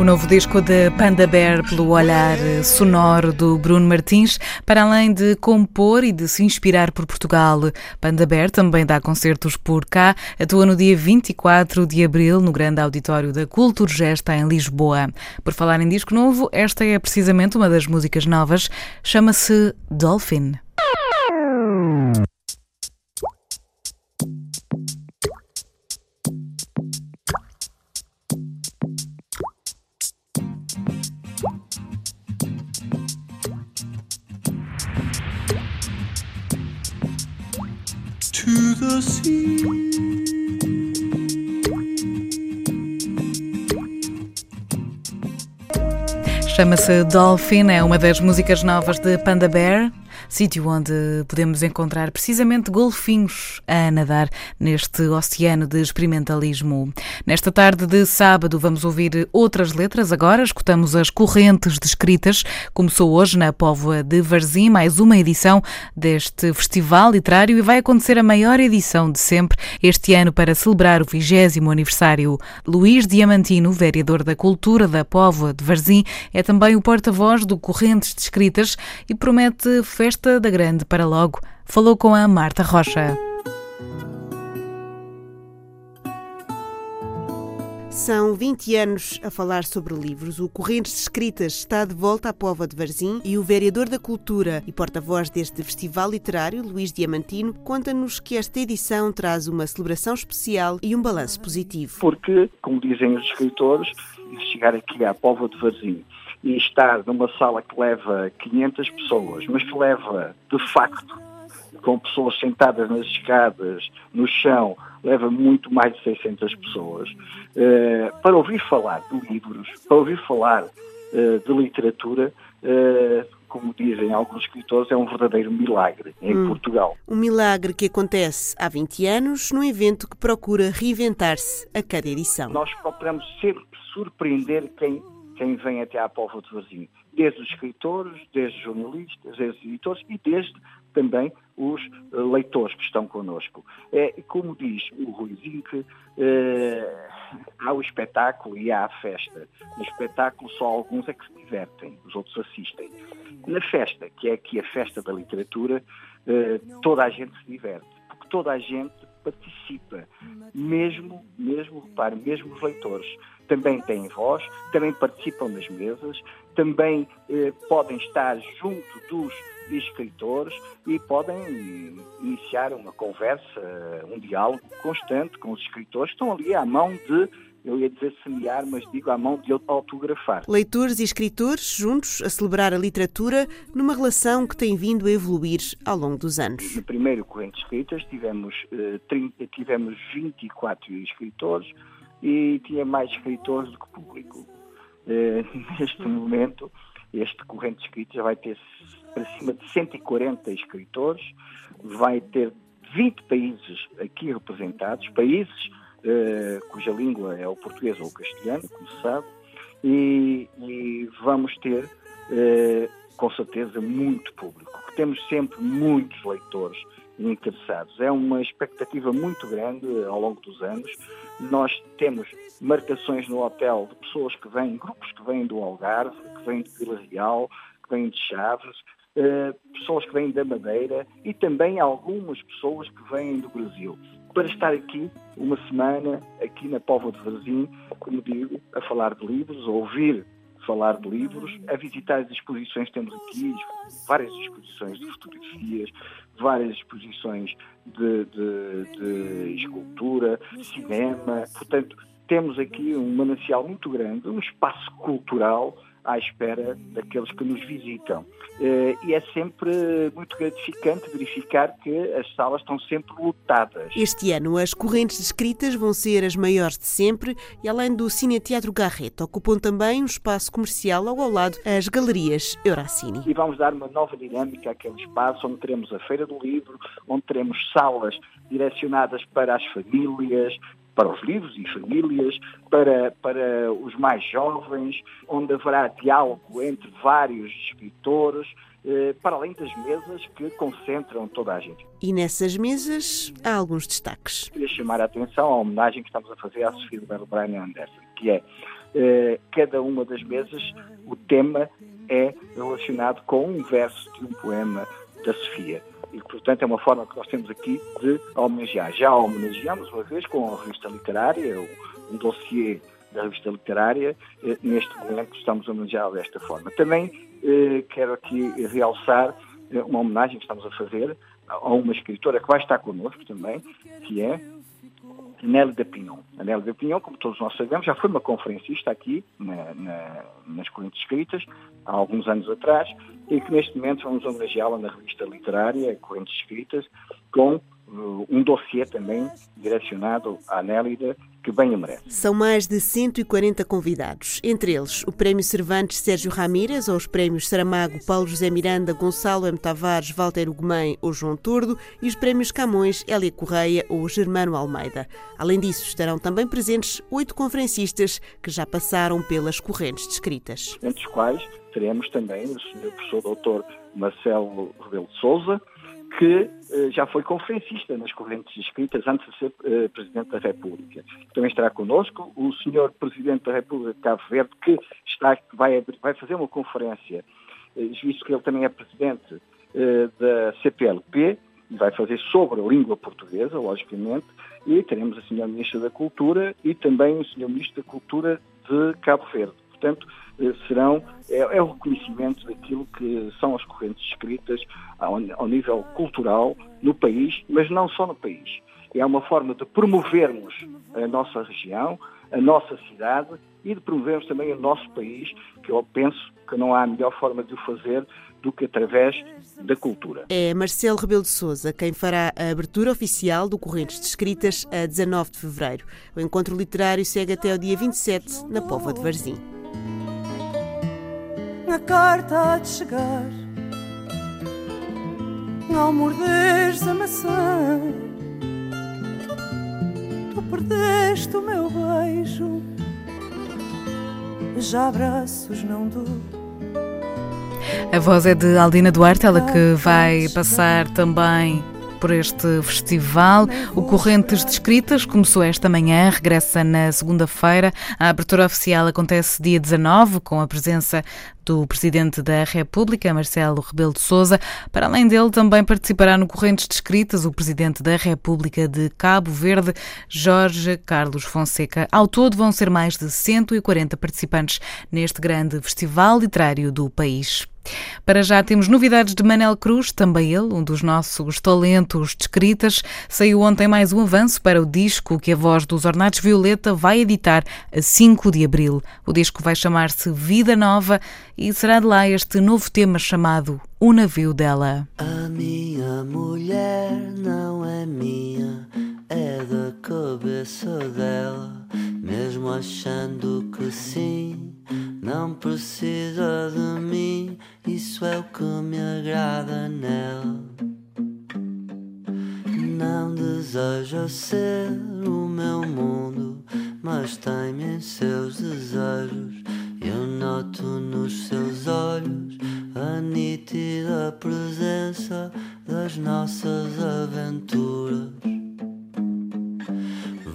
O novo disco de Panda Bear pelo olhar sonoro do Bruno Martins, para além de compor e de se inspirar por Portugal. Panda Bear também dá concertos por cá, atua no dia 24 de abril no grande auditório da Culturgesta em Lisboa. Por falar em disco novo, esta é precisamente uma das músicas novas, chama-se Dolphin. Chama-se Dolphin, é uma das músicas novas de Panda Bear, sítio onde podemos encontrar precisamente golfinhos a nadar neste oceano de experimentalismo. Nesta tarde de sábado vamos ouvir outras letras agora, escutamos as correntes descritas. Começou hoje na Póvoa de Varzim mais uma edição deste festival literário e vai acontecer a maior edição de sempre este ano para celebrar o 20 aniversário. Luís Diamantino, vereador da Cultura da Póvoa de Varzim, é também o porta-voz do Correntes de Escritas e promete festa da grande para logo. Falou com a Marta Rocha. São 20 anos a falar sobre livros. O Correntes de Escritas está de volta à Pova de Varzim e o vereador da Cultura e porta-voz deste festival literário, Luís Diamantino, conta-nos que esta edição traz uma celebração especial e um balanço positivo. Porque, como dizem os escritores, chegar aqui à Pova de Varzim e estar numa sala que leva 500 pessoas, mas que leva, de facto, com pessoas sentadas nas escadas, no chão, leva muito mais de 600 pessoas, eh, para ouvir falar de livros, para ouvir falar eh, de literatura, eh, como dizem alguns escritores, é um verdadeiro milagre em Hum. Portugal. Um milagre que acontece há 20 anos num evento que procura reinventar-se a cada edição. Nós procuramos sempre surpreender quem, quem vem até à Póvoa de Varzim, desde os escritores, desde os jornalistas, desde os editores e desde também os eh, leitores que estão connosco. É, como diz o Rui Zinck, eh, há o espetáculo e há a festa. No espetáculo só alguns é que se divertem, os outros assistem. Na festa, que é aqui a festa da literatura, eh, toda a gente se diverte, porque toda a gente participa, mesmo, mesmo, repare, mesmo os leitores também têm voz, também participam nas mesas, também eh, podem estar junto dos escritores e podem iniciar uma conversa, um diálogo constante com os escritores estão ali à mão de, eu ia dizer semear, mas digo à mão de autografar. Leitores e escritores juntos a celebrar a literatura numa relação que tem vindo a evoluir ao longo dos anos. No primeiro Corrente de Escritas tivemos, eh, 30, tivemos 24 escritores e tinha mais escritores do que público. Eh, neste momento Este corrente de escritas vai ter para cima de 140 escritores, vai ter 20 países aqui representados, países eh, cuja língua é o português ou o castelhano, como se sabe, e, e vamos ter, eh, com certeza, muito público. Temos sempre muitos leitores interessados. É uma expectativa muito grande ao longo dos anos. Nós temos marcações no hotel de pessoas que vêm, grupos que vêm do Algarve, que vêm de Vila Real, que vêm de Chaves, eh, pessoas que vêm da Madeira e também algumas pessoas que vêm do Brasil. Para estar aqui uma semana, aqui na Póvoa de Varzim, como digo, a falar de livros, a ouvir falar de livros, a visitar as exposições temos aqui, várias exposições de fotografias, várias exposições de, de, de escultura, cinema. Portanto, temos aqui um manancial muito grande, um espaço cultural à espera daqueles que nos visitam. Eh, e é sempre muito gratificante verificar que as salas estão sempre lotadas. Este ano, as correntes escritas vão ser as maiores de sempre e, além do Cine Teatro Garrett, ocupam também um espaço comercial ao, ao lado as galerias Euracine. E vamos dar uma nova dinâmica àquele espaço, onde teremos a Feira do Livro, onde teremos salas direcionadas para as famílias, para os livros e famílias, para, para os mais jovens, onde haverá diálogo entre vários escritores, eh, para além das mesas que concentram toda a gente. E nessas mesas há alguns destaques. Queria chamar a atenção à homenagem que estamos a fazer à Sofia de Brian Anderson, que é eh, cada uma das mesas, o tema é relacionado com um verso de um poema da Sofia e, portanto, é uma forma que nós temos aqui de homenagear. Já homenageamos uma vez com a revista literária, um dossiê da revista literária, eh, neste momento estamos a homenagear desta forma. Também eh, quero aqui realçar eh, uma homenagem que estamos a fazer a uma escritora que vai estar connosco também, que é Nelly da. A Nelly da Pinhon, como todos nós sabemos, já foi uma conferencista aqui na, na, nas Correntes Escritas, há alguns anos atrás, e que neste momento vamos homenageá-la na revista literária Correntes Escritas, com uh, um dossiê também direcionado à Nélida, que bem a merece. São mais de 140 convidados, entre eles o Prémio Cervantes Sérgio Ramírez ou os Prémios Saramago Paulo José Miranda, Gonçalo M. Tavares, Walter Ugumem ou João Tordo e os Prémios Camões, Hélia Correia ou Germano Almeida. Além disso, estarão também presentes oito conferencistas que já passaram pelas correntes descritas. Entre os quais teremos também o Sr. Professor Dr. Marcelo Rebelo de Souza, que eh, já foi conferencista nas correntes escritas antes de ser eh, Presidente da República. Também estará connosco o Sr. Presidente da República de Cabo Verde, que está, vai, vai fazer uma conferência, eh, visto que ele também é Presidente da CPLP, e vai fazer sobre a língua portuguesa, logicamente, e teremos a Sra. Ministra da Cultura e também o Sr. Ministro da Cultura de Cabo Verde. Portanto, eh, serão, é, é, o reconhecimento daquilo que são as correntes escritas ao, ao nível cultural no país, mas não só no país. É uma forma de promovermos a nossa região, a nossa cidade e de promovermos também o nosso país, que eu penso que não há melhor forma de o fazer do que através da cultura. É Marcelo Rebelo de Souza quem fará a abertura oficial do Correntes de Escritas a 19 de fevereiro. O encontro literário segue até o dia 27 na Pova de Varzim a carta há de chegar. Ao morderes a maçã, tu perdeste o meu beijo. Já abraços não dou. A voz é de Aldina Duarte, ela que vai passar também por este festival. O Correntes de Escritas começou esta manhã, regressa na segunda-feira. A abertura oficial acontece dia 19, com a presença do Presidente da República, Marcelo Rebelo de Sousa. Para além dele, também participará no Correntes de Escritas o Presidente da República de Cabo Verde, Jorge Carlos Fonseca. Ao todo, vão ser mais de 140 participantes neste grande festival literário do país. Para já temos novidades de Manel Cruz, também ele, um dos nossos talentos de escritas. Saiu ontem mais um avanço para o disco que a voz dos Ornatos Violeta vai editar a 5 de abril. O disco vai chamar-se Vida Nova e será de lá este novo tema chamado O Navio dela. A minha mulher não é minha, é da cabeça dela mesmo achando que sim, não precisa de mim. Isso é o que me agrada nela. Não deseja ser o meu mundo, mas tem-me em seus desejos. Eu noto nos seus olhos a nítida presença das nossas aventuras.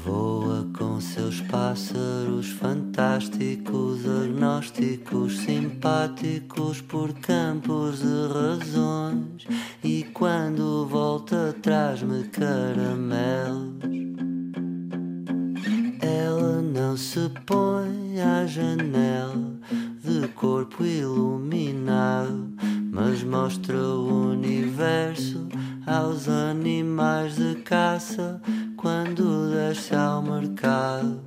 Voa com seus pássaros fantásticos, agnósticos, simpáticos por campos de razões. E quando volta, traz-me caramelos. Ela não se põe à janela de corpo iluminado, mas mostra o universo aos animais de caça quando desce ao mercado.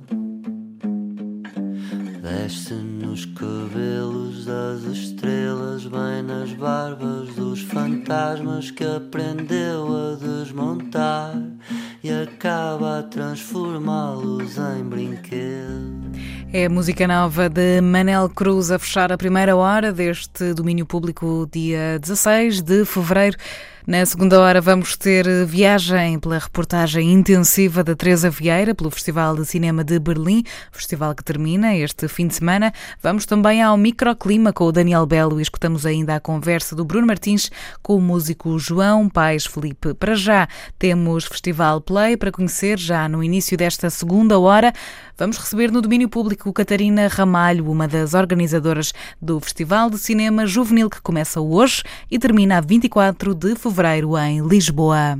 Desce nos cabelos das estrelas, bem nas barbas dos fantasmas que aprendeu a desmontar e acaba a transformá-los em brinquedos. É a música nova de Manel Cruz a fechar a primeira hora deste domínio público, dia 16 de fevereiro. Na segunda hora vamos ter viagem pela reportagem intensiva da Teresa Vieira pelo Festival de Cinema de Berlim, festival que termina este fim de semana. Vamos também ao microclima com o Daniel Belo e escutamos ainda a conversa do Bruno Martins com o músico João Paes Felipe. Para já temos Festival Play para conhecer já no início desta segunda hora. Vamos receber no domínio público Catarina Ramalho, uma das organizadoras do Festival de Cinema Juvenil que começa hoje e termina a 24 de fevereiro em Lisboa.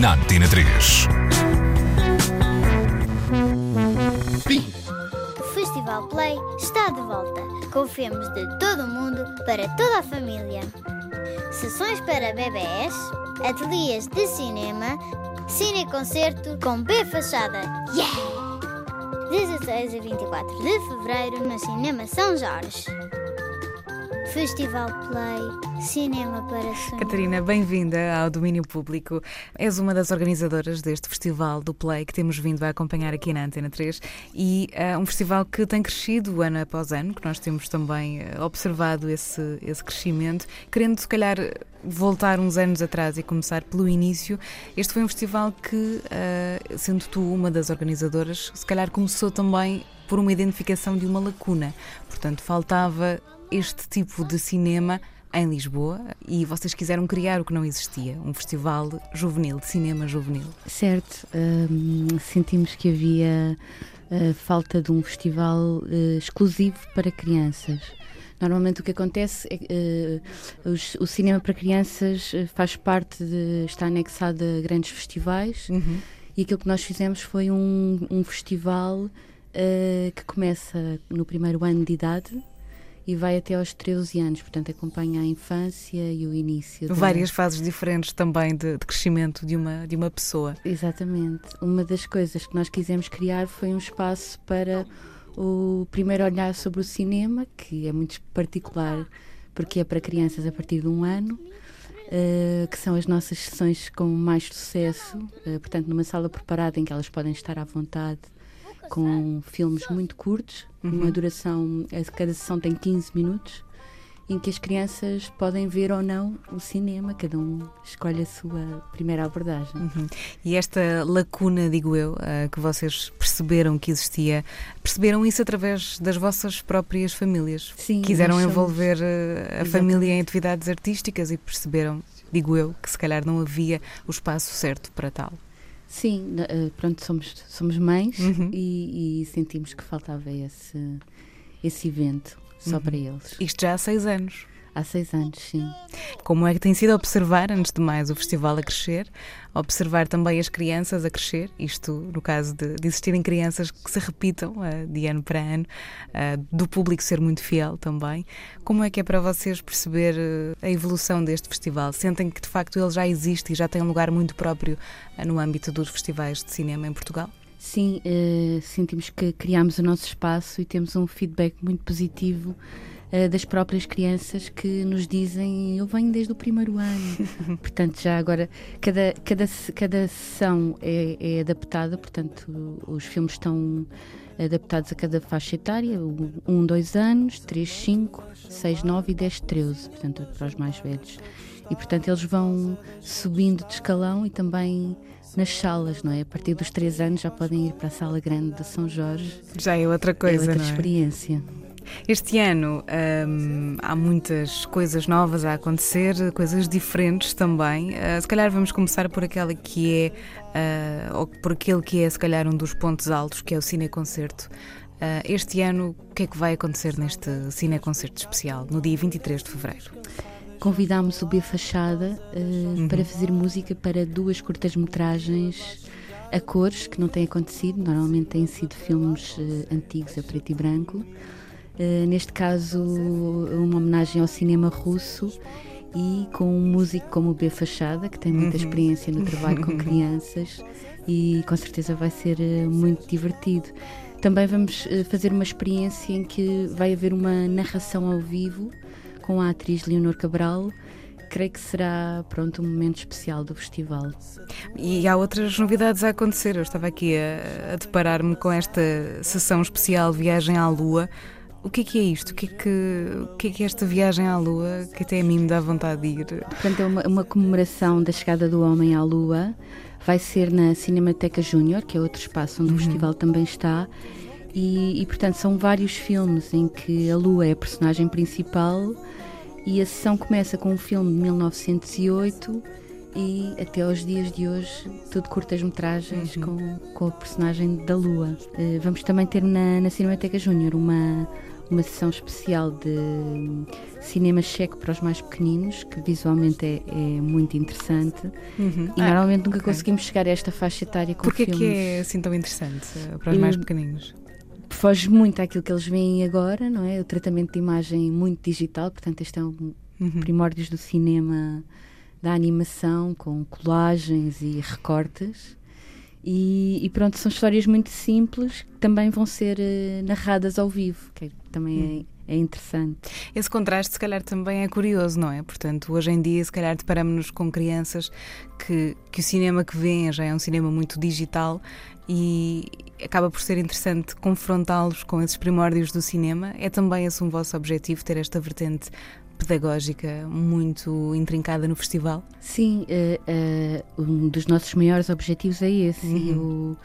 na Antena 3. O Festival Play está de volta, com filmes de todo o mundo para toda a família. Sessões para bebés, ateliês de cinema, cineconcerto com B Fachada. Yeah! 16 a 24 de fevereiro no Cinema São Jorge. Festival Play, cinema para sonhar. Catarina, bem-vinda ao Domínio Público. És uma das organizadoras deste festival do Play que temos vindo a acompanhar aqui na Antena 3 e é um festival que tem crescido ano após ano, que nós temos também uh, observado esse, esse crescimento. Querendo, se calhar, voltar uns anos atrás e começar pelo início, este foi um festival que, uh, sendo tu uma das organizadoras, se calhar começou também por uma identificação de uma lacuna. Portanto, faltava este tipo de cinema em Lisboa e vocês quiseram criar o que não existia, um festival juvenil, de cinema juvenil. Certo, hum, sentimos que havia uh, falta de um festival uh, exclusivo para crianças. Normalmente o que acontece é que uh, o cinema para crianças faz parte de. está anexado a grandes festivais Uhum. e aquilo que nós fizemos foi um, um festival que começa no primeiro ano de idade e vai até aos 13 anos, portanto acompanha a infância e o início. da- Várias fases diferentes também de, de crescimento de uma, de uma pessoa. Exatamente. Uma das coisas que nós quisemos criar foi um espaço para o primeiro olhar sobre o cinema, que é muito particular porque é para crianças a partir de um ano. eh, que são as nossas sessões com mais sucesso, eh, portanto, numa sala preparada em que elas podem estar à vontade, com filmes muito curtos, uma Uhum. duração, eh, cada sessão tem 15 minutos, em que as crianças podem ver ou não o cinema, cada um escolhe a sua primeira abordagem. Uhum. E esta lacuna, digo eu, ah, que vocês perceberam que existia, perceberam isso através das vossas próprias famílias? Sim, Quiseram envolver ah, a Exatamente. família em atividades artísticas e perceberam, digo eu, que se calhar não havia o espaço certo para tal. Sim, eh, pronto, somos, somos mães Uhum. e, e sentimos que faltava esse, esse evento só Uhum. para eles. Isto já há seis anos. Há seis anos, sim. Como é que tem sido observar, antes de mais, o festival a crescer, observar também as crianças a crescer, isto no caso de, de existirem crianças que se repitam uh, de ano para ano, uh, do público ser muito fiel também. Como é que é para vocês perceber uh, a evolução deste festival? Sentem que de facto ele já existe e já tem um lugar muito próprio no âmbito dos festivais de cinema em Portugal? Sim, sentimos que criamos o nosso espaço e temos um feedback muito positivo uh, das próprias crianças que nos dizem eu venho desde o primeiro ano. portanto, já agora, cada, cada, cada sessão é, é adaptada, portanto, os filmes estão adaptados a cada faixa etária, 1, 2 anos, 3, 5, 6, 9 e 10, 13, portanto, para os mais velhos. E, portanto, eles vão subindo de escalão e também nas salas, não é? A partir dos 3 anos já podem ir para a sala grande de São Jorge. Já é outra coisa, é outra não é? Este ano hum, há muitas coisas novas a acontecer, coisas diferentes também. Uh, se calhar vamos começar por aquela que é, uh, ou por aquele que é, se calhar, um dos pontos altos, que é o cineconcerto. Uh, este ano, o que é que vai acontecer neste cineconcerto especial, no dia 23 de fevereiro? Convidámos o B Fachada uhum. para fazer música para duas curtas-metragens a cores, que não tem acontecido, normalmente têm sido filmes antigos a preto e branco. Eh, neste caso, uma homenagem ao cinema russo e com um músico como o B Fachada, que tem muita uhum. experiência no trabalho com crianças e com certeza vai ser eh, muito divertido. Também vamos eh, fazer uma experiência em que vai haver uma narração ao vivo com a atriz Leonor Cabral. Creio que será pronto um momento especial do festival. E há outras novidades a acontecer. Eu estava aqui a, a deparar-me com esta sessão especial Viagem à Lua o que é que é isto? O que é que, o que, é, que é esta viagem à Lua que até a mim me dá vontade de ir? Portanto, é uma, uma comemoração da chegada do homem à Lua. Vai ser na Cinemateca Júnior, que é outro espaço onde uhum. o festival também está. E, e, portanto, são vários filmes em que a Lua é a personagem principal. E a sessão começa com um filme de 1908 e até aos dias de hoje tudo curtas-metragens uhum. com, com a personagem da Lua. Uh, vamos também ter na, na Cinemateca Júnior uma uma sessão especial de cinema checo para os mais pequeninos, que visualmente é, é muito interessante. Uhum. E ah, normalmente nunca okay. conseguimos chegar a esta faixa etária com Porquê filmes. que é assim tão interessante eh, para os mais pequeninos? Foge muito àquilo que eles veem agora, não é? O tratamento de imagem muito digital, portanto, este é um uhum. primórdios do cinema da animação, com colagens e recortes. E, e, pronto, são histórias muito simples que também vão ser uh, narradas ao vivo, que também hum. é, é, interessante. Esse contraste, se calhar, também é curioso, não é? Portanto, hoje em dia, se calhar, deparamos-nos com crianças que, que o cinema que vêem já é um cinema muito digital e acaba por ser interessante confrontá-los com esses primórdios do cinema. É também esse um vosso objetivo, ter esta vertente pedagógica muito intrincada no festival? Sim, uh, uh, um dos nossos maiores objetivos é esse uhum.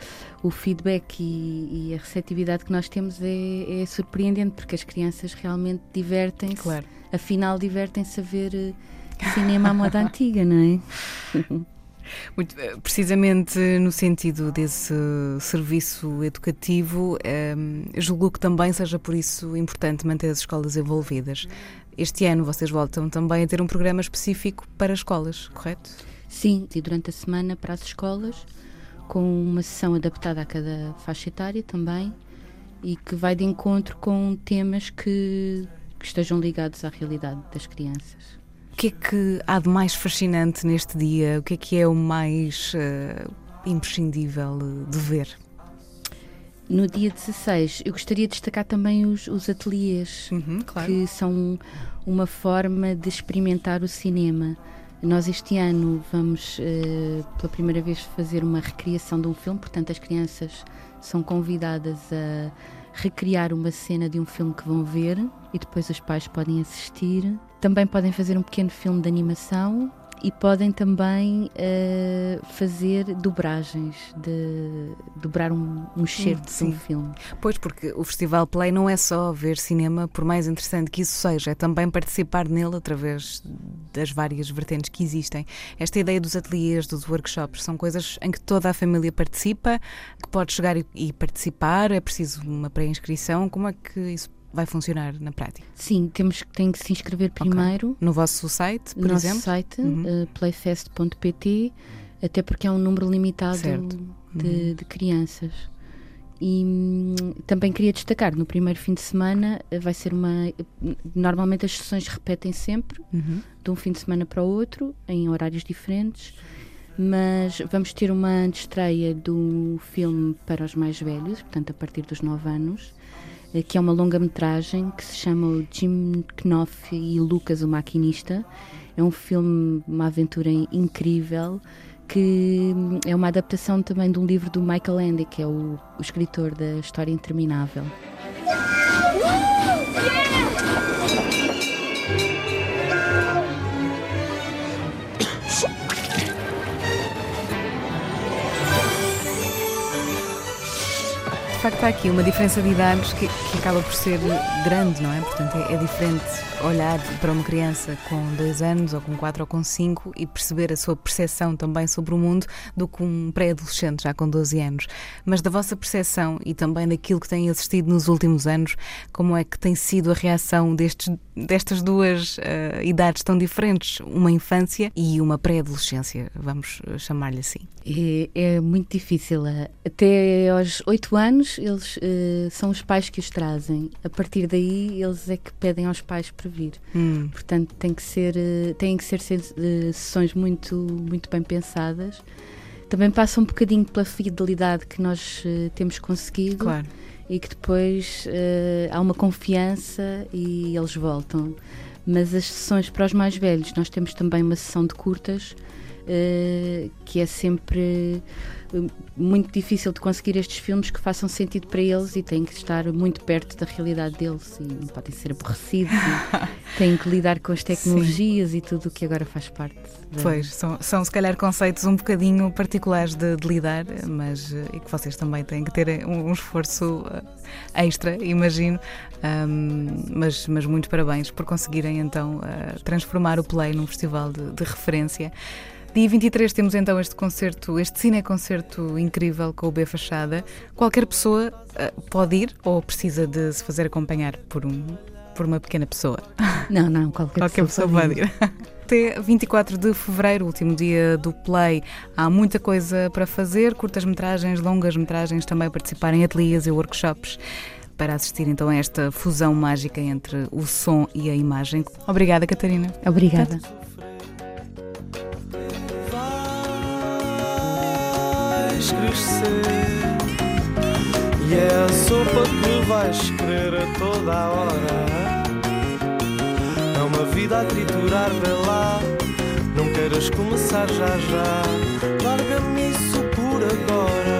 o, o feedback e, e, a receptividade que nós temos é, é surpreendente porque as crianças realmente divertem-se, claro. afinal divertem-se a ver uh, cinema à moda antiga, não é? Muito, precisamente no sentido desse serviço educativo, um, julgo que também seja por isso importante manter as escolas envolvidas. Este ano vocês voltam também a ter um programa específico para escolas, correto? Sim, e durante a semana para as escolas, com uma sessão adaptada a cada faixa etária também e que vai de encontro com temas que, que estejam ligados à realidade das crianças. O que é que há de mais fascinante neste dia? O que é que é o mais uh, imprescindível de ver? No dia 16, eu gostaria de destacar também os, os ateliês, uhum, claro. que são uma forma de experimentar o cinema. Nós este ano vamos uh, pela primeira vez fazer uma recriação de um filme, portanto as crianças são convidadas a recriar uma cena de um filme que vão ver e depois os pais podem assistir. Também podem fazer um pequeno filme de animação e podem também uh, fazer dobragens, de dobrar um, um excerto de um filme. Pois, porque o Festival Play não é só ver cinema, por mais interessante que isso seja, é também participar nele através das várias vertentes que existem. Esta ideia dos ateliês, dos workshops, são coisas em que toda a família participa, que pode chegar e, e participar, é preciso uma pré-inscrição. Como é que isso vai funcionar na prática? Sim, temos que tem que se inscrever primeiro. Okay. No vosso site, por no exemplo? nosso site, uhum. uh, playfest.pt, até porque é um número limitado de, uhum. de, crianças. E hum, também queria destacar, no primeiro fim de semana eh, vai ser uma. Normalmente as sessões repetem sempre, uhum. de um fim de semana para o outro, em horários diferentes mas vamos ter uma estreia do filme para os mais velhos, portanto a partir dos 9 anos, eh, que é uma longa-metragem que se chama Jim Knopf e Lucas o Maquinista. É um filme, uma aventura incrível, que é uma adaptação também de um livro do Michael Ende, que é o, o escritor da História Interminável. Facto há aqui uma diferença de idades que, que acaba por ser grande, não é? Portanto, é, é, diferente olhar para uma criança com dois anos, ou com quatro, ou com cinco, e perceber a sua percepção também sobre o mundo do que um pré-adolescente já com 12 anos. Mas da vossa percepção e também daquilo que tem assistido nos últimos anos, como é que tem sido a reação destes, destas duas uh, idades tão diferentes, uma infância e uma pré-adolescência, vamos chamar-lhe assim? É, é, muito difícil. Até aos oito anos, eles uh, são os pais que os trazem. A partir daí, eles é que pedem aos pais para vir. Hum. Portanto, tem que ser, uh, têm que ser uh, sessões muito, muito bem pensadas. Também passa um bocadinho pela fidelidade que nós temos conseguido. Claro. E que depois há uma confiança e eles voltam. Mas as sessões para os mais velhos, nós temos também uma sessão de curtas uh, que é sempre eh, muito difícil de conseguir estes filmes que façam sentido para eles e têm que estar muito perto da realidade deles e não podem ser aborrecidos têm que lidar com as tecnologias Sim. e tudo o que agora faz parte. Da... Pois, são, são se calhar conceitos um bocadinho particulares de, de lidar, mas e que vocês também têm que ter um, um esforço extra, imagino. Um, mas, mas muito parabéns por conseguirem então transformar o Play num festival de, de referência. Dia 23 temos então este concerto, este cine-concerto incrível com o B Fachada. Qualquer pessoa uh, pode ir ou precisa de se fazer acompanhar por, um, por uma pequena pessoa? Não, não, qualquer, qualquer pessoa, pessoa pode ir. Até 24 de fevereiro, último dia do Play, há muita coisa para fazer, curtas-metragens, longas-metragens, também participar em ateliês e workshops para assistir então a esta fusão mágica entre o som e a imagem. Obrigada, Catarina. Obrigada. Vais crescer. E é a sopa que vais querer a toda a hora. É uma vida a triturar, vê lá. Não queiras começar já já. Larga-me isso por agora.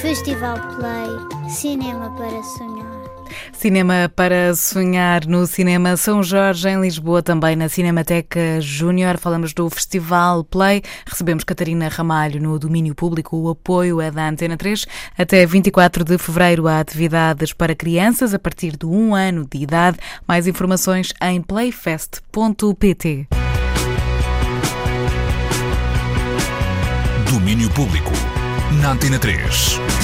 Festival Play Cinema para Sonhar. Cinema para sonhar no Cinema São Jorge, em Lisboa, também na Cinemateca Júnior. Falamos do Festival Play. Recebemos Catarina Ramalho no domínio público. O apoio é da Antena 3. Até 24 de fevereiro há atividades para crianças a partir de um ano de idade. Mais informações em playfest.pt. Domínio público na Antena 3.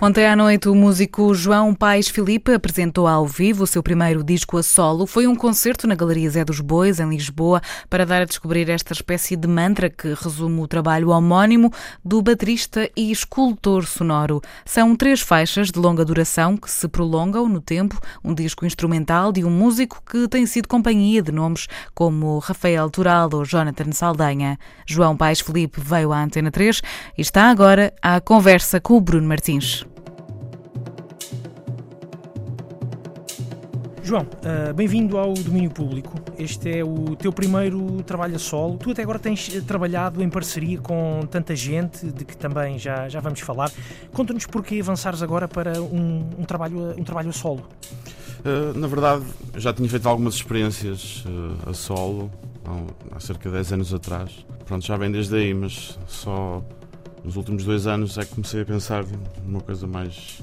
Ontem à noite, o músico João Paes Filipe apresentou ao vivo o seu primeiro disco a solo. Foi um concerto na Galeria Zé dos Bois, em Lisboa, para dar a descobrir esta espécie de mantra que resume o trabalho homónimo do baterista e escultor sonoro. São três faixas de longa duração que se prolongam no tempo, um disco instrumental de um músico que tem sido companhia de nomes como Rafael Tural ou Jonathan Saldanha. João Paes Filipe veio à Antena 3 e está agora à conversa com o Bruno Martins. João, uh, bem-vindo ao domínio público. Este é o teu primeiro trabalho a solo. Tu até agora tens eh, trabalhado em parceria com tanta gente, de que também já, já vamos falar. Conta-nos porquê avançares agora para um, um, trabalho, um trabalho a solo. Uh, na verdade, já tinha feito algumas experiências uh, a solo há, há cerca de 10 anos atrás. Pronto, já vem desde aí, mas só nos últimos dois anos é que comecei a pensar numa coisa mais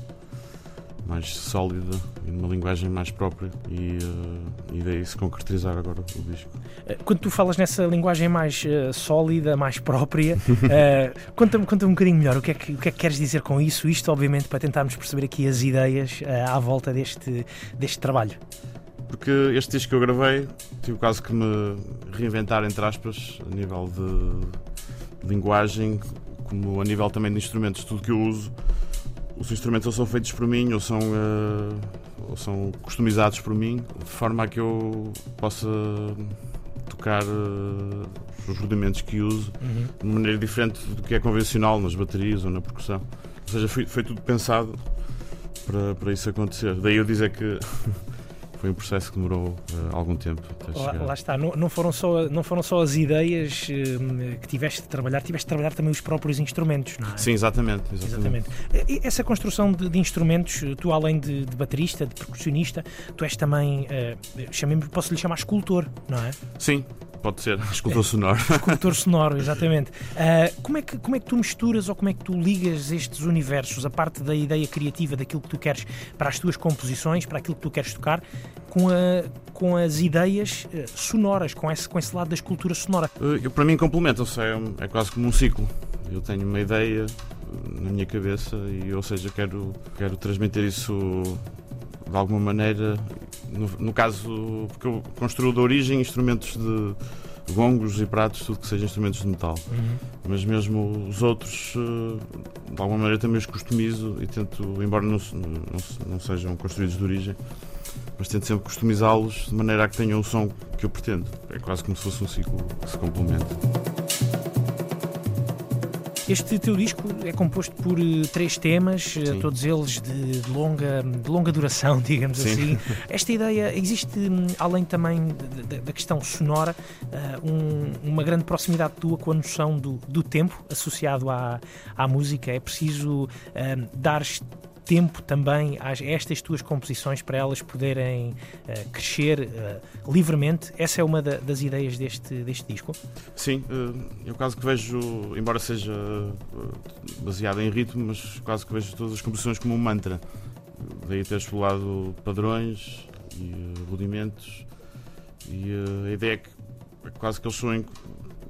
mais sólida e numa linguagem mais própria e, uh, e daí se concretizar agora o disco. Eh, quando tu falas nessa linguagem mais uh, sólida, mais própria, uh, conta-me conta um bocadinho melhor o que, é que, o que é que queres dizer com isso? Isto, obviamente, para tentarmos perceber aqui as ideias à volta deste, deste trabalho. Porque este disco que eu gravei tive quase que me reinventar, entre aspas, a nível de linguagem, como a nível também de instrumentos, tudo que eu uso os instrumentos ou são feitos por mim ou são, uh, ou são customizados por mim, de forma a que eu possa tocar uh, os rudimentos que uso uhum. de maneira diferente do que é convencional nas baterias ou na percussão. Ou seja, foi, foi tudo pensado para, para isso acontecer. Daí eu dizer que foi um processo que demorou uh, algum tempo. Lá, lá, está, não, não, foram só, não foram só as ideias uh, que tiveste de trabalhar, tiveste de trabalhar também os próprios instrumentos, não é? Sim, exatamente. Exatamente. exatamente. Essa construção de, de, instrumentos, tu além de, de, baterista, de percussionista, tu és também, uh, posso lhe chamar escultor, não é? Sim, pode ser, escultor sonoro. escultor sonoro, exatamente. Uh, como, é que, como é que tu misturas ou como é que tu ligas estes universos, a parte da ideia criativa daquilo que tu queres para as tuas composições, para aquilo que tu queres tocar, com, a, com as ideias uh, sonoras, com esse, com esse lado da escultura sonora? Uh, para mim complementam-se, é, é quase como um ciclo. Eu tenho uma ideia na minha cabeça e, ou seja, quero, quero transmitir isso de alguma maneira, no, no, caso, porque eu construo de origem instrumentos de gongos e pratos, tudo que seja instrumentos de metal. Uhum. Mas mesmo os outros, eh, de alguma maneira, também os customizo e tento, embora não, não, não sejam construídos de origem, mas tento sempre customizá-los de maneira a que tenham o som que eu pretendo. É quase como se fosse um ciclo que se complementa. Este teu disco é composto por uh, três temas, uh, todos eles de, de, longa, de longa duração, digamos Sim. assim. Esta ideia existe, um, além também da questão sonora, um, uma grande proximidade tua com a noção do, do tempo associado à, à música. É preciso dar tempo também a estas tuas composições para elas poderem uh, crescer uh, livremente. Essa é uma da, das ideias deste, deste disco? Sim, uh, eu quase que vejo, embora seja baseado em ritmo, mas quase que vejo todas as composições como um mantra. Daí ter explorado padrões e rudimentos. E a ideia é que é quase que eles soem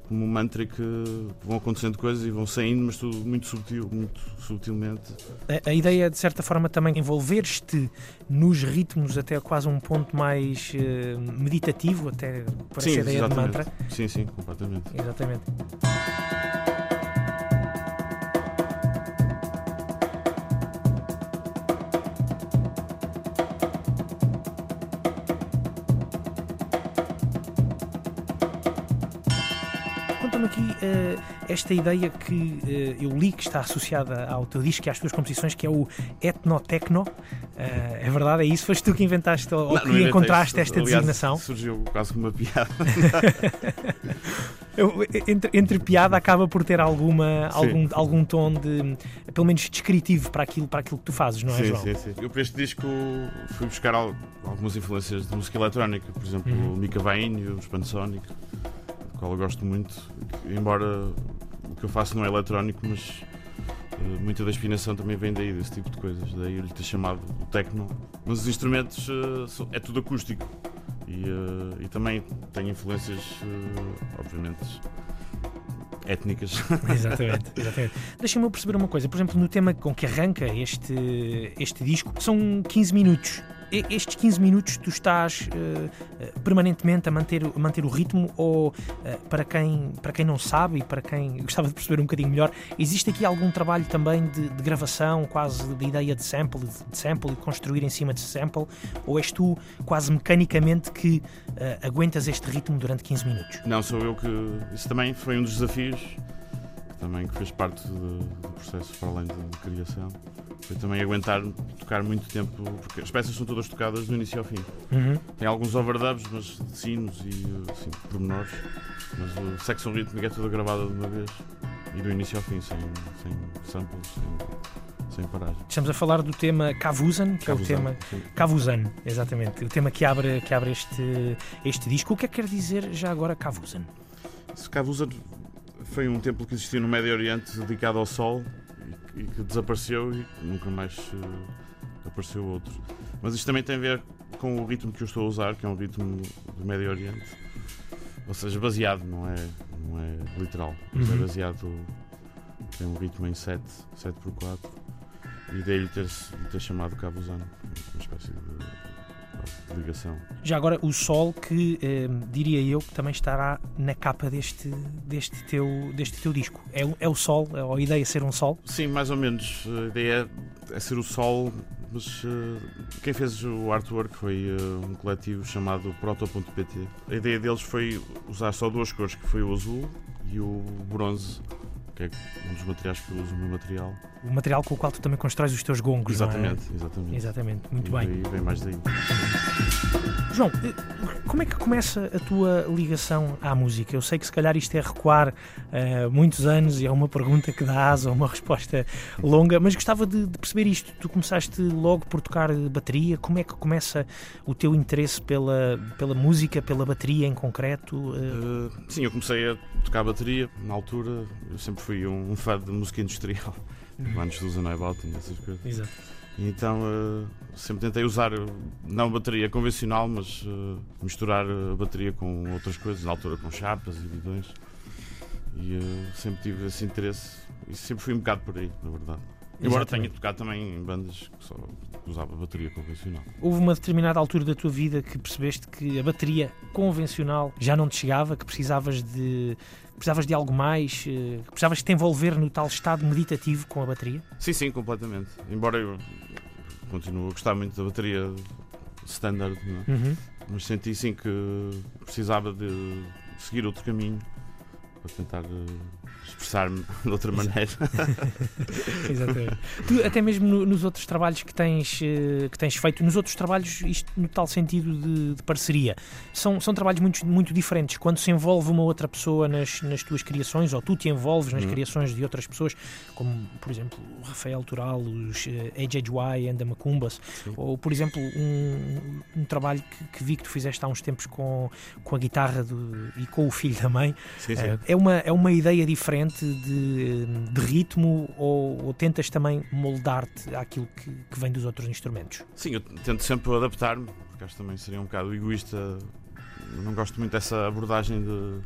como mantra que vão acontecendo coisas e vão saindo, mas tudo muito subtil, muito subtilmente. A, a ideia é, de certa forma, também envolver-te nos ritmos até quase um ponto mais uh, meditativo, até por essa ideia exatamente. de mantra. Sim, sim, completamente. Exatamente. Aqui uh, esta ideia que uh, eu li que está associada ao teu disco e às tuas composições, que é o etnotecno. Uh, é verdade, é isso? Foste tu que inventaste ou não, que não encontraste esta Aliás, designação? Surgiu quase como uma piada. entre, entre, piada acaba por ter alguma, algum, algum tom de, pelo menos descritivo para aquilo, para aquilo que tu fazes, não é, sim, João? Sim, sim. Eu para este disco fui buscar algumas influências de música eletrónica, por exemplo, uhum. o Mika Vain, o Spansonic qual eu gosto muito, embora o que eu faço não é eletrónico, mas uh, muita da inspiração também vem daí, desse tipo de coisas. Daí eu lhe ter chamado o techno. Mas os instrumentos uh, é tudo acústico e, uh, e também tem influências, obviamente, étnicas. Exatamente, exatamente. Deixa-me perceber uma coisa, por exemplo, no tema com que arranca este, este disco, são 15 minutos estes 15 minutos tu estás uh, permanentemente a manter, a manter o ritmo ou uh, para, quem, para quem não sabe e para quem gostava de perceber um bocadinho melhor, existe aqui algum trabalho também de, de gravação, quase de ideia de sample, de sample e construir em cima de sample, ou és tu quase mecanicamente que uh, aguentas este ritmo durante 15 minutos? Não, sou eu que. Isso também foi um dos desafios também que fez parte do processo para além de criação foi também aguentar tocar muito tempo, porque as peças são todas tocadas do início ao fim. Uhum. Tem alguns overdubs, mas de sinos e assim, pormenores, mas o secção rítmica é toda gravada de uma vez e do início ao fim, sem, sem samples, sem, sem paragem. Estamos a falar do tema Cavuzan, que Cavuzan, é o tema. Sim. Cavuzan, exatamente. O tema que abre, que abre este, este disco. O que é que quer dizer já agora Cavuzan? Cavuzan foi um templo que existiu no Médio Oriente dedicado ao Sol e que desapareceu e nunca mais apareceu outro. Mas isto também tem a ver com o ritmo que eu estou a usar, que é um ritmo do Médio Oriente. Ou seja, baseado, não é, não é literal, mas é Uhum. baseado. Tem um ritmo em 7, 7 por 4 e daí ter, ter chamado Cabo Zano, uma espécie de ligação. Já agora, o sol que eh, diria eu que também estará na capa deste, deste, teu, deste teu disco. É, o- é o sol, é a ideia ser um sol? Sim, mais ou menos. A ideia é ser o sol, mas eh, quem fez o artwork foi eh, um coletivo chamado Proto.pt. A ideia deles foi usar só duas cores, que foi o azul e o bronze, que é um dos materiais que eu uso no meu material. O material com o qual tu também constróis os teus gongos, não é? Exatamente, exatamente. Exatamente, muito E bem. daí vem mais daí. João, eh, como é que começa a tua ligação à música? Eu sei que se calhar isto é recuar eh, muitos anos e é uma pergunta que dá asa a uma resposta longa, mas gostava de, de perceber isto. Tu começaste logo por tocar bateria. Como é que começa o teu interesse pela, pela música, pela bateria em concreto? Eh, sim, eu comecei a tocar bateria na altura. Eu sempre fui um, um fã de música industrial, Uhum. antes do e essas coisas. Exato. E então eh, sempre tentei usar, eh, não bateria convencional, mas eh, misturar a bateria com outras coisas, na altura com chapas e bidões. E eh, sempre tive esse interesse e sempre fui um bocado por aí, na verdade. Embora tenha tocado também em bandas que só usava bateria convencional. Houve uma determinada altura da tua vida que percebeste que a bateria convencional já não te chegava, que precisavas de, precisavas de algo mais, eh, precisavas de te envolver no tal estado meditativo com a bateria? Sim, sim, completamente. Embora eu continue a gostar muito da bateria standard, é? Uhum. mas senti sim que precisava de seguir outro caminho para tentar eh, expressar-me de outra maneira. Exatamente. Tu, até mesmo no- nos outros trabalhos que tens, eh, que tens feito, nos outros trabalhos, isto no tal sentido de, de parceria, são, são trabalhos muito, muito diferentes. Quando se envolve uma outra pessoa nas, nas tuas criações, ou tu te envolves nas Uhum. criações de outras pessoas, como por exemplo o Rafael Toral, os eh, HHY and the Macumbas, ou por exemplo um, um trabalho que, que vi que tu fizeste há uns tempos com, com a guitarra do- e com o filho da mãe. Sim, sim. Eh, é, uma, é uma ideia diferente de, de ritmo ou, ou tentas também moldar-te àquilo que, que vem dos outros instrumentos? Sim, eu tento sempre adaptar-me, porque acho que também seria um bocado egoísta. Não gosto muito dessa abordagem de.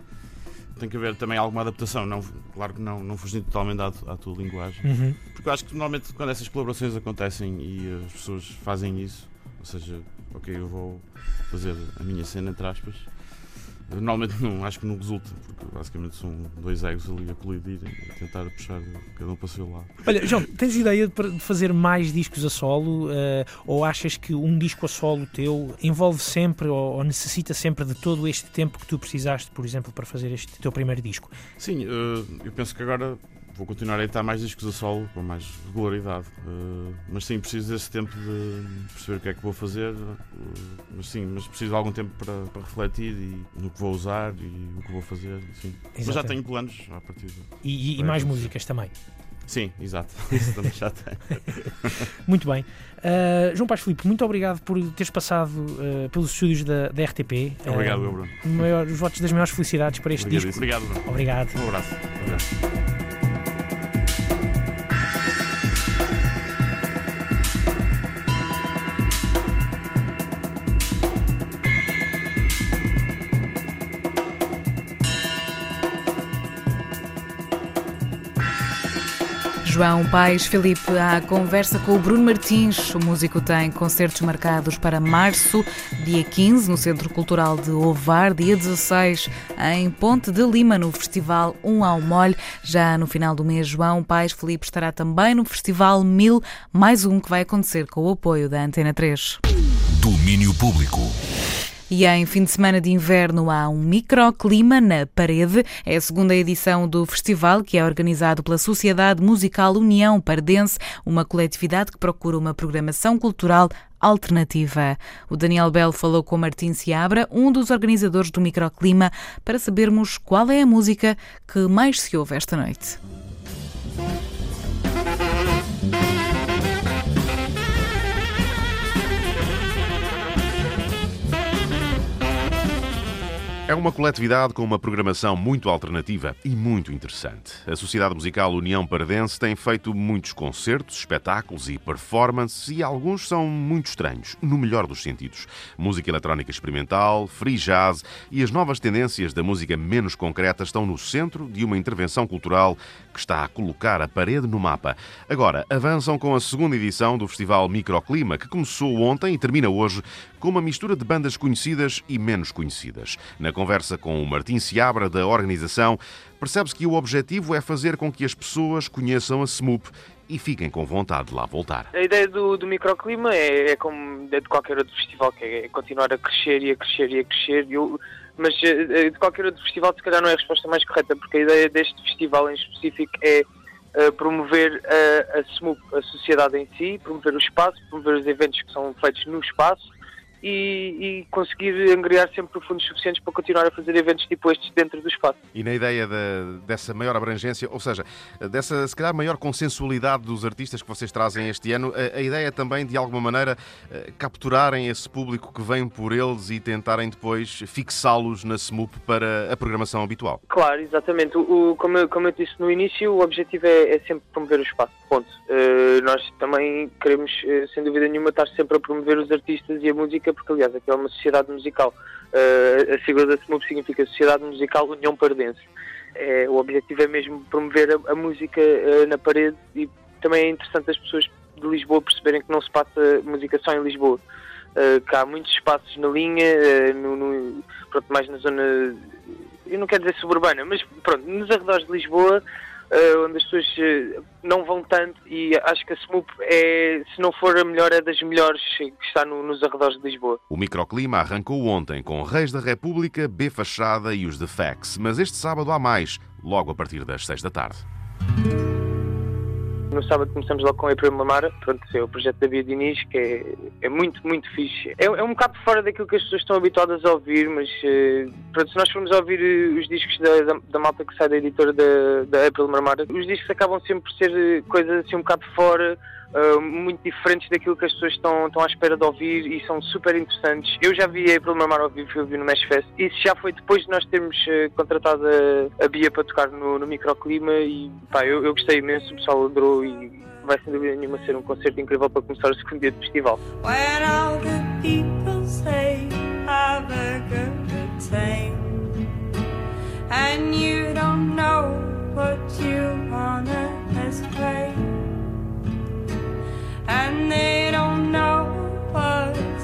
Tem que haver também alguma adaptação, não, claro que não, não fugindo totalmente à, à tua linguagem. Uhum. Porque eu acho que normalmente quando essas colaborações acontecem e as pessoas fazem isso, ou seja, ok, eu vou fazer a minha cena entre aspas, eu normalmente não, acho que não resulta, porque basicamente são dois egos ali a colidir e a tentar puxar cada um para o seu lado. Olha, João, tens ideia de fazer mais discos a solo eh, ou achas que um disco a solo teu envolve sempre ou, ou necessita sempre de todo este tempo que tu precisaste, por exemplo, para fazer este teu primeiro disco? Sim, eh, eu penso que agora vou continuar a editar mais discos a solo com mais regularidade. eh, mas sim, preciso desse tempo de perceber o que é que vou fazer. eh, mas sim, mas preciso de algum tempo para, para refletir e no que vou usar e o que vou fazer. Sim. Mas já tenho planos à partida. E, e- e mais músicas também. Sim, exato. Isso também já tenho. Muito bem. Uh, João Paz Filipe, muito obrigado por teres passado uh, pelos estúdios da, da RTP. Obrigado, Uh, Bruno. maior- os votos das maiores felicidades para este disco. Obrigado, Bruno. Obrigado. Um abraço. Obrigado. João Paes Felipe, à conversa com o Bruno Martins. O músico tem concertos marcados para março, dia 15, no Centro Cultural de Ovar, dia 16, em Ponte de Lima, no Festival Um ao Molho. Já no final do mês, João Paes Felipe estará também no Festival Mil, mais um que vai acontecer com o apoio da Antena 3. Domínio Público. E em fim de semana de inverno há um microclima na parede. É a segunda edição do festival, que é organizado pela Sociedade Musical União Pardense, uma coletividade que procura uma programação cultural alternativa. O Daniel Bell falou com Martim Seabra, um dos organizadores do microclima, para sabermos qual é a música que mais se ouve esta noite. É uma coletividade com uma programação muito alternativa e muito interessante. A Sociedade Musical União Paradense tem feito muitos concertos, espetáculos e performances e alguns são muito estranhos, no melhor dos sentidos. Música eletrónica experimental, free jazz e as novas tendências da música menos concreta estão no centro de uma intervenção cultural que está a colocar a parede no mapa. Agora, avançam com a segunda edição do Festival Microclima, que começou ontem e termina hoje com uma mistura de bandas conhecidas e menos conhecidas. Na conversa com o Martim Seabra, da organização, percebe-se que o objetivo é fazer com que as pessoas conheçam a SMUP e fiquem com vontade de lá voltar. A ideia do, do microclima é, é como é de qualquer outro festival, que é continuar a crescer e a crescer e a crescer. Eu, mas eh, de qualquer outro festival, se calhar não é a resposta mais correta, porque a ideia deste festival em específico é uh, promover a, a SMUP, a sociedade em si, promover o espaço, promover os eventos que são feitos no espaço e, e, conseguir angriar sempre fundos suficientes para continuar a fazer eventos tipo estes dentro do espaço. E na ideia de, dessa maior abrangência, ou seja, dessa se calhar maior consensualidade dos artistas que vocês trazem este ano, a, a ideia também de alguma maneira eh, capturarem esse público que vem por eles e tentarem depois fixá-los na SMUP para a programação habitual. Claro, exatamente. O, o como, eu, como eu disse no início, o objetivo é, é sempre promover o espaço. Ponto. Uh, nós também queremos, uh, sem dúvida nenhuma, estar sempre a promover os artistas e a música música, porque aliás aqui é uma sociedade musical. Uh, a sigla da SMUP significa Sociedade Musical União Pardense. É, o objetivo é mesmo promover a, a música uh, na parede e também é interessante as pessoas de Lisboa perceberem que não se passa música só em Lisboa. Uh, que há muitos espaços na linha, no, no, pronto, mais na zona, eu não quero dizer suburbana, mas pronto, nos arredores de Lisboa uh, onde as pessoas uh, não vão tanto e acho que a SMUP é, se não for a melhor, é das melhores que está no, nos arredores de Lisboa. O microclima arrancou ontem com Reis da República, B Fachada e os The Facts, mas este sábado há mais, logo a partir das 6 da tarde. No sábado começamos logo com a April Mamara, pronto, é o projeto da Bia Diniz, que é, é muito, muito fixe. É, é, um bocado fora daquilo que as pessoas estão habituadas a ouvir, mas uh, pronto, se nós formos ouvir uh, os discos da, da, da, malta que sai da editora da, da April Mamara, os discos acabam sempre por ser uh, coisas assim um bocado fora, Uh, muito diferentes daquilo que as pessoas estão, estão à espera de ouvir e são super interessantes. Eu já vi a April Mamar ao vivo, eu vi no Mesh Fest. Isso já foi depois de nós termos uh, contratado a, a, Bia para tocar no, no microclima e pá, eu, eu gostei imenso, o pessoal adorou e vai sem dúvida nenhuma ser um concerto incrível para começar o segundo dia do festival. And you don't know what you wanna play and they don't know what's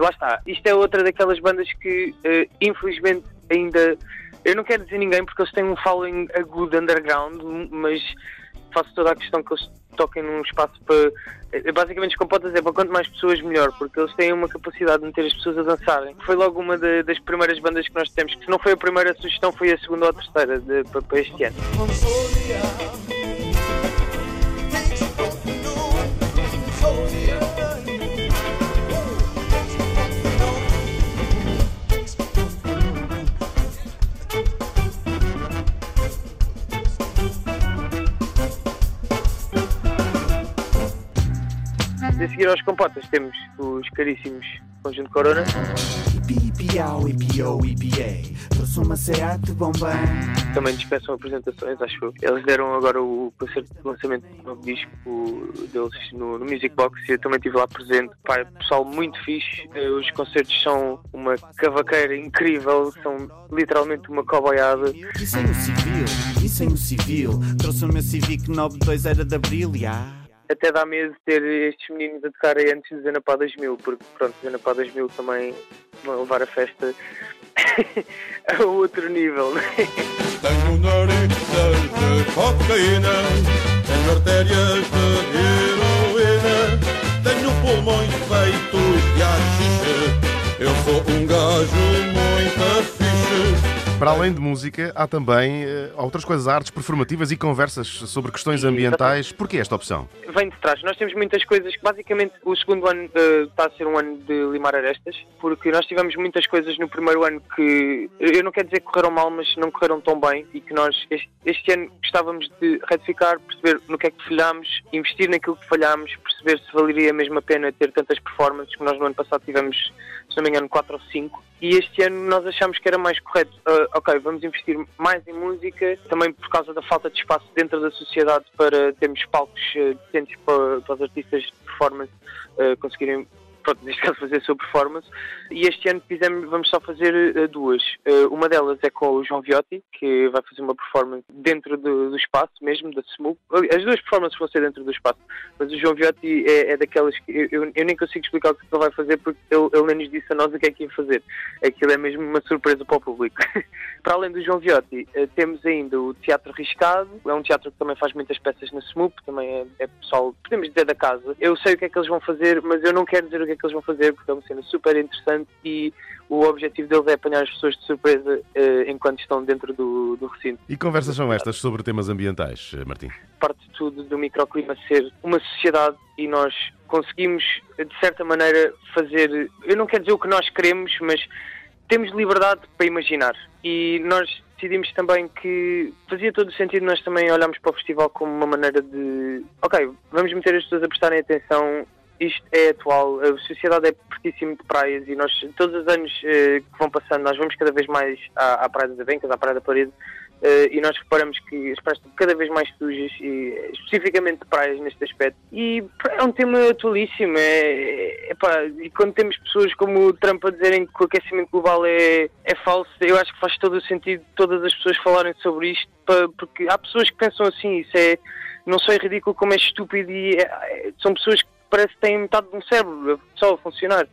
lá está. Isto é outra daquelas bandas que, uh, infelizmente, ainda eu não quero dizer ninguém porque eles têm um following agudo underground, mas faço toda a questão que eles toquem num espaço para. Eh, basicamente, como pode dizer, para quanto mais pessoas, melhor, porque eles têm uma capacidade de meter as pessoas a dançarem. Foi logo uma de, das primeiras bandas que nós temos, que se não foi a primeira sugestão, foi a segunda ou a terceira de, para, para este ano. De seguir aos compotas temos os caríssimos Conjunto Corona. Também dispensam apresentações, acho eu. Eles deram agora o concerto de lançamento do novo disco deles no, no Music Box e eu também estive lá presente. Pá, é pessoal muito fixe. Eh, os concertos são uma cavaqueira incrível, são literalmente uma coboiada. E sem o civil, e sem o civil, trouxe o meu Civic 92 era de Abril, já até dá medo ter estes meninos a tocarem antes de Zanapá 2000, porque pronto, Zanapá 2000 também vão levar a festa a outro nível. Tenho narizes de cocaína, tenho artérias de heroína, tenho pulmões feitos de achixe. Eu sou um gajo muito fixe Para além de música, há também uh, outras coisas, artes performativas e conversas sobre questões ambientais. Porquê esta opção? Vem de trás. Nós temos muitas coisas. Basicamente, o segundo ano uh, está a ser um ano de limar arestas, porque nós tivemos muitas coisas no primeiro ano que eu não quero dizer que correram mal, mas não correram tão bem e que nós este, este ano gostávamos de retificar, perceber no que é que falhámos, investir naquilo que falhámos, perceber se valeria mesmo a pena ter tantas performances que nós no ano passado tivemos, se não me engano, 4 ou 5. E este ano nós achamos que era mais correto. Uh, ok, vamos investir mais em música, também por causa da falta de espaço dentro da sociedade para termos palcos uh, decentes para, para os artistas de performance uh, conseguirem pronto, neste caso fazer a sua performance. E este ano fizemos, vamos só fazer uh, duas. Uh, uma delas é com o João Viotti, que vai fazer uma performance dentro do, do espaço mesmo, da SMU. As duas performances vão ser dentro do espaço, mas o João Viotti é, é daquelas que eu, eu, nem consigo explicar o que ele vai fazer porque ele, ele nem nos disse a nós o que é que ia fazer. Aquilo é mesmo uma surpresa para o público. para além do João Viotti, uh, temos ainda o Teatro Riscado, é um teatro que também faz muitas peças na SMUP, também é, é pessoal, podemos dizer, da casa. Eu sei o que é que eles vão fazer, mas eu não quero dizer o que é que eles vão fazer, porque é uma cena super interessante e o objetivo deles é apanhar as pessoas de surpresa uh, enquanto estão dentro do, do recinto. E conversas são estas sobre temas ambientais, Martim? Parte de tudo do microclima ser uma sociedade e nós conseguimos, de certa maneira, fazer. Eu não quero dizer o que nós queremos, mas temos liberdade para imaginar. E nós decidimos também que fazia todo o sentido nós também olharmos para o festival como uma maneira de. Ok, vamos meter as pessoas a prestarem atenção isto é atual, a sociedade é pertíssimo de praias e nós, todos os anos eh, que vão passando, nós vamos cada vez mais à, à Praia das Avencas, à Praia da Parede, eh, e nós reparamos que as praias estão cada vez mais sujas, e, especificamente praias neste aspecto. E é um tema atualíssimo, é, é, pá, e quando temos pessoas como o Trump a dizerem que o aquecimento global é, é falso, eu acho que faz todo o sentido todas as pessoas falarem sobre isto, porque há pessoas que pensam assim, isso é não só é ridículo como é estúpido e é, é, são pessoas que parece que têm metade de um cérebro só a funcionar.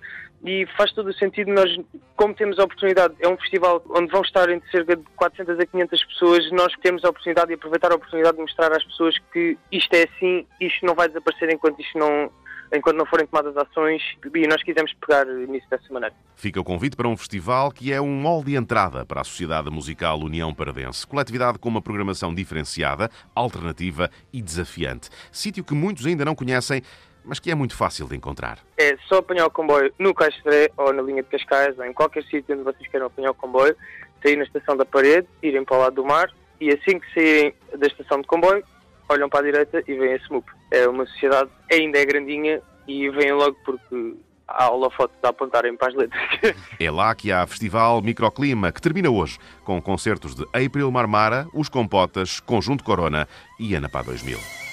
E faz todo o sentido nós, como temos a oportunidade, é um festival onde vão estar entre cerca de 400 a 500 pessoas, nós temos a oportunidade de aproveitar a oportunidade de mostrar às pessoas que isto é assim, isto não vai desaparecer enquanto isto não, enquanto não forem tomadas ações e nós quisemos pegar nisso dessa maneira. Fica o convite para um festival que é um molde de entrada para a Sociedade Musical União Paradense. Coletividade com uma programação diferenciada, alternativa e desafiante. Sítio que muitos ainda não conhecem mas que é muito fácil de encontrar. É só apanhar o comboio no Castré ou na linha de Cascais, ou em qualquer sítio onde vocês queiram apanhar o comboio, sair na estação da parede, irem para o lado do mar e assim que saírem da estação de comboio, olham para a direita e veem a SMUP. É uma sociedade, ainda é grandinha e vêm logo porque há holofote de apontarem para as letras. É lá que há Festival Microclima, que termina hoje com concertos de April Marmara, Os Compotas, Conjunto Corona e Anapá 2000.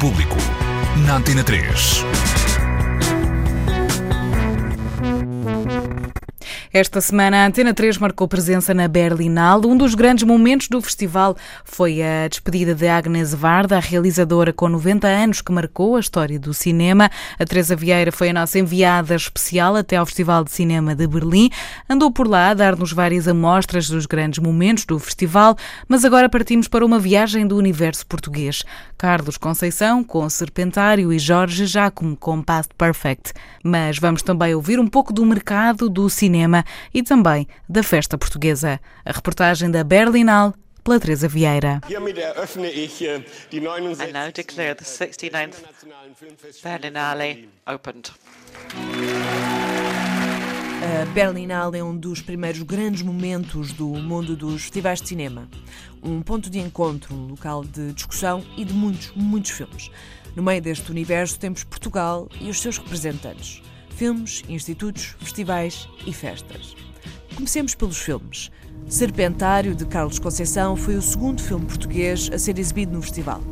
Público. Na Antena 3. Esta semana, a Antena 3 marcou presença na Berlinale. Um dos grandes momentos do festival foi a despedida de Agnes Varda, a realizadora com 90 anos que marcou a história do cinema. A Teresa Vieira foi a nossa enviada especial até ao Festival de Cinema de Berlim. Andou por lá a dar-nos várias amostras dos grandes momentos do festival, mas agora partimos para uma viagem do universo português. Carlos Conceição com Serpentário e Jorge Jacome com Past Perfect. Mas vamos também ouvir um pouco do mercado do cinema e também da festa portuguesa. A reportagem da Berlinal pela Teresa Vieira. I now declare the 69th Berlinale opened. A Berlinale é um dos primeiros grandes momentos do mundo dos festivais de cinema. Um ponto de encontro, um local de discussão e de muitos, muitos filmes. No meio deste universo temos Portugal e os seus representantes. Filmes, institutos, festivais e festas. Comecemos pelos filmes. Serpentário, de Carlos Conceição, foi o segundo filme português a ser exibido no festival.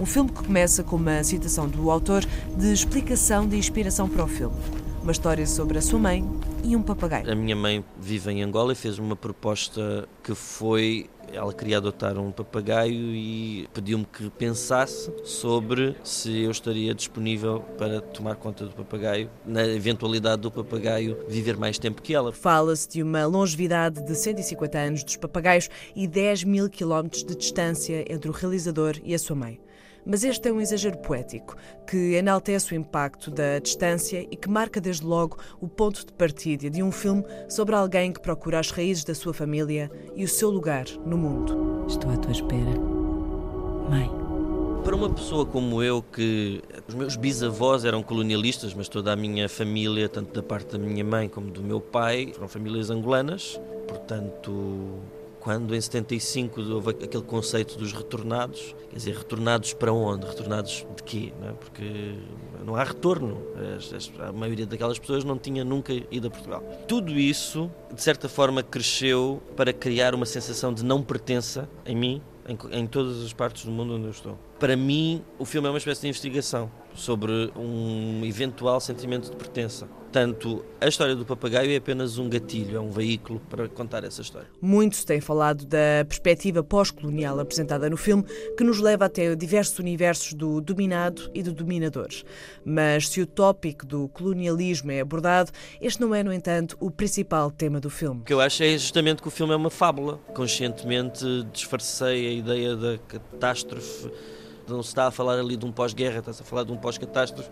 Um filme que começa com uma citação do autor de explicação de inspiração para o filme. Uma história sobre a sua mãe e um papagaio. A minha mãe vive em Angola e fez uma proposta que foi ela queria adotar um papagaio e pediu-me que pensasse sobre se eu estaria disponível para tomar conta do papagaio, na eventualidade do papagaio viver mais tempo que ela. Fala-se de uma longevidade de 150 anos dos papagaios e 10 mil quilómetros de distância entre o realizador e a sua mãe. Mas este é um exagero poético que enaltece o impacto da distância e que marca desde logo o ponto de partida de um filme sobre alguém que procura as raízes da sua família e o seu lugar no mundo. Estou à tua espera, mãe. Para uma pessoa como eu, que os meus bisavós eram colonialistas, mas toda a minha família, tanto da parte da minha mãe como do meu pai, foram famílias angolanas, portanto quando em 75 houve aquele conceito dos retornados, quer dizer, retornados para onde? Retornados de quê? Não é? Porque não há retorno. A maioria daquelas pessoas não tinha nunca ido a Portugal. Tudo isso, de certa forma, cresceu para criar uma sensação de não pertença em mim, em, em todas as partes do mundo onde eu estou. Para mim, o filme é uma espécie de investigação sobre um eventual sentimento de pertença. Portanto, a história do papagaio é apenas um gatilho, é um veículo para contar essa história. Muito se tem falado da perspectiva pós-colonial apresentada no filme, que nos leva até diversos universos do dominado e do dominador. Mas se o tópico do colonialismo é abordado, este não é, no entanto, o principal tema do filme. O que eu acho é justamente que o filme é uma fábula. Conscientemente disfarcei a ideia da catástrofe não se está a falar ali de um pós-guerra, está-se a falar de um pós-catástrofe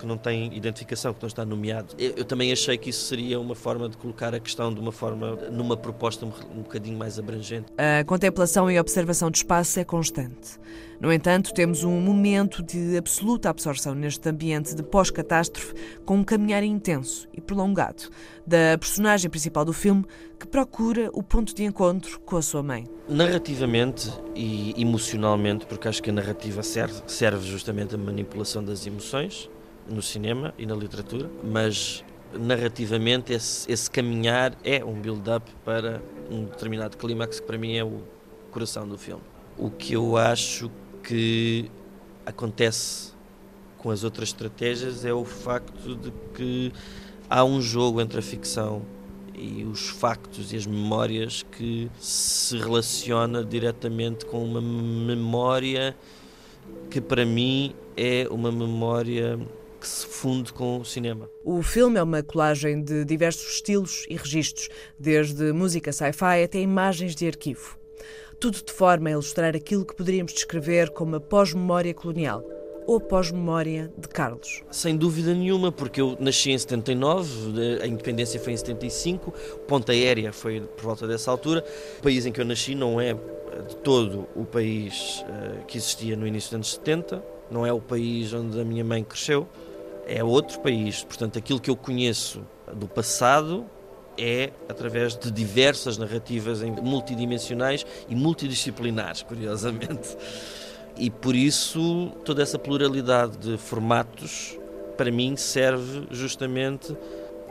que não tem identificação, que não está nomeado. Eu, eu, também achei que isso seria uma forma de colocar a questão de uma forma, numa proposta um, um bocadinho mais abrangente. A contemplação e observação do espaço é constante. No entanto, temos um momento de absoluta absorção neste ambiente de pós-catástrofe, com um caminhar intenso e prolongado da personagem principal do filme que procura o ponto de encontro com a sua mãe. Narrativamente e emocionalmente, porque acho que a narrativa serve, serve justamente a manipulação das emoções, no cinema e na literatura, mas narrativamente esse, esse caminhar é um build-up para um determinado clímax que para mim é o coração do filme. O que eu acho que acontece com as outras estratégias é o facto de que há um jogo entre a ficção e os factos e as memórias que se relaciona diretamente com uma memória que para mim é uma memória que se funde com o cinema. O filme é uma colagem de diversos estilos e registros, desde música sci-fi até imagens de arquivo. Tudo de forma a ilustrar aquilo que poderíamos descrever como a pós-memória colonial ou pós-memória de Carlos? Sem dúvida nenhuma, porque eu nasci em 79, a independência foi em 75, Ponta Aérea foi por volta dessa altura. O país em que eu nasci não é de todo o país uh, que existia no início dos anos 70, não é o país onde a minha mãe cresceu, é outro país. Portanto, aquilo que eu conheço do passado é através de diversas narrativas multidimensionais e multidisciplinares, curiosamente. E por isso toda essa pluralidade de formatos para mim serve justamente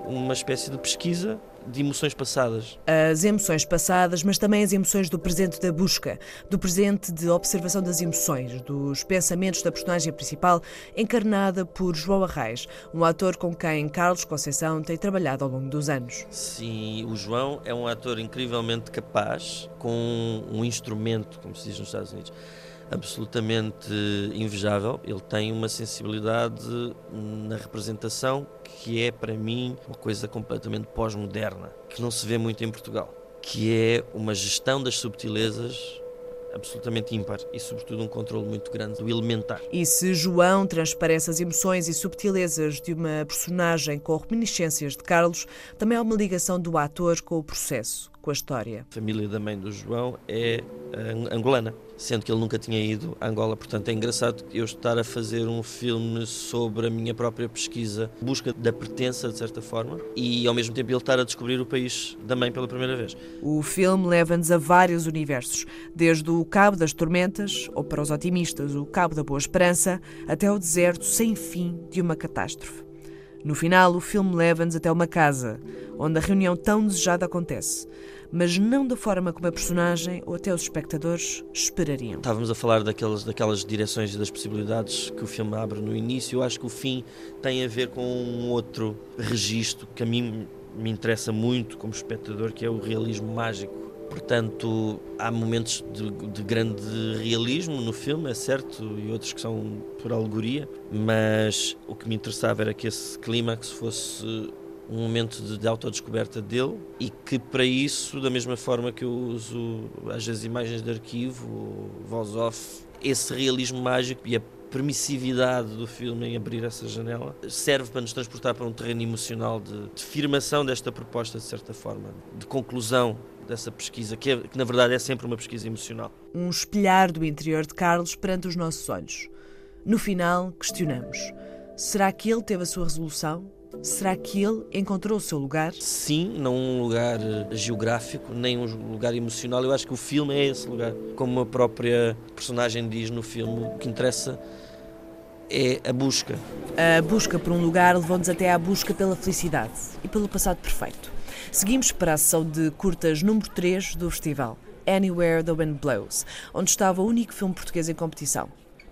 uma espécie de pesquisa de emoções passadas. As emoções passadas, mas também as emoções do presente da busca, do presente de observação das emoções, dos pensamentos da personagem principal, encarnada por João Arraes, um ator com quem Carlos Conceição tem trabalhado ao longo dos anos. Sim, o João é um ator incrivelmente capaz, com um instrumento, como se diz nos Estados Unidos absolutamente invejável. Ele tem uma sensibilidade na representação que é, para mim, uma coisa completamente pós-moderna, que não se vê muito em Portugal, que é uma gestão das subtilezas absolutamente ímpar e, sobretudo, um controle muito grande do elementar. E se João transparece as emoções e subtilezas de uma personagem com reminiscências de Carlos, também há uma ligação do ator com o processo, com a história. A família da mãe do João é angolana sendo que ele nunca tinha ido a Angola. Portanto, é engraçado eu estar a fazer um filme sobre a minha própria pesquisa, busca da pertença, de certa forma, e ao mesmo tempo ele estar a descobrir o país da mãe pela primeira vez. O filme leva-nos a vários universos, desde o Cabo das Tormentas, ou para os otimistas, o Cabo da Boa Esperança, até o deserto sem fim de uma catástrofe. No final, o filme leva-nos até uma casa, onde a reunião tão desejada acontece mas não da forma como a personagem ou até os espectadores esperariam. Estávamos a falar daquelas, daquelas direções e das possibilidades que o filme abre no início. Eu acho que o fim tem a ver com um outro registro que a mim me interessa muito como espectador, que é o realismo mágico. Portanto, há momentos de, de, grande realismo no filme, é certo, e outros que são por alegoria, mas o que me interessava era que esse clímax fosse um momento de, de autodescoberta dele e que para isso, da mesma forma que eu uso às vezes imagens de arquivo, voz off, esse realismo mágico e a permissividade do filme em abrir essa janela serve para nos transportar para um terreno emocional de, de firmação desta proposta, de certa forma, de conclusão dessa pesquisa, que, é, que na verdade é sempre uma pesquisa emocional. Um espelhar do interior de Carlos perante os nossos olhos. No final, questionamos: será que ele teve a sua resolução? Será que ele encontrou o seu lugar? Sim, não um lugar eh, geográfico, nem um lugar emocional. Eu acho que o filme é esse lugar. Como a própria personagem diz no filme, o que interessa é a busca. A busca por um lugar levou-nos até à busca pela felicidade e pelo passado perfeito. Seguimos para a sessão de curtas número 3 do festival, Anywhere the Wind Blows, onde estava o único filme português em competição,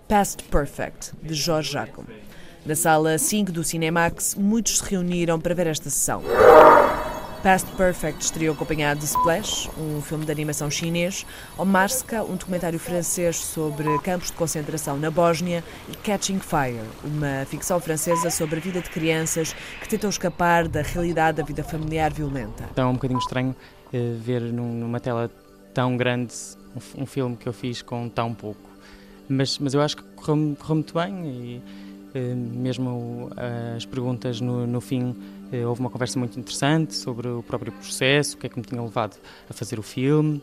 Past Perfect, de Jorge Jacob. Na sala 5 do Cinemax, muitos se reuniram para ver esta sessão. Past Perfect estreou acompanhado de Splash, um filme de animação chinês, Omarska, um documentário francês sobre campos de concentração na Bósnia, e Catching Fire, uma ficção francesa sobre a vida de crianças que tentam escapar da realidade da vida familiar violenta. Então é um bocadinho estranho uh, ver numa tela tão grande um, filme que eu fiz com tão pouco. Mas, mas eu acho que correu, correu muito bem e uh, mesmo uh, as perguntas no, no fim eh, houve uma conversa muito interessante sobre o próprio processo, o que é que me tinha levado a fazer o filme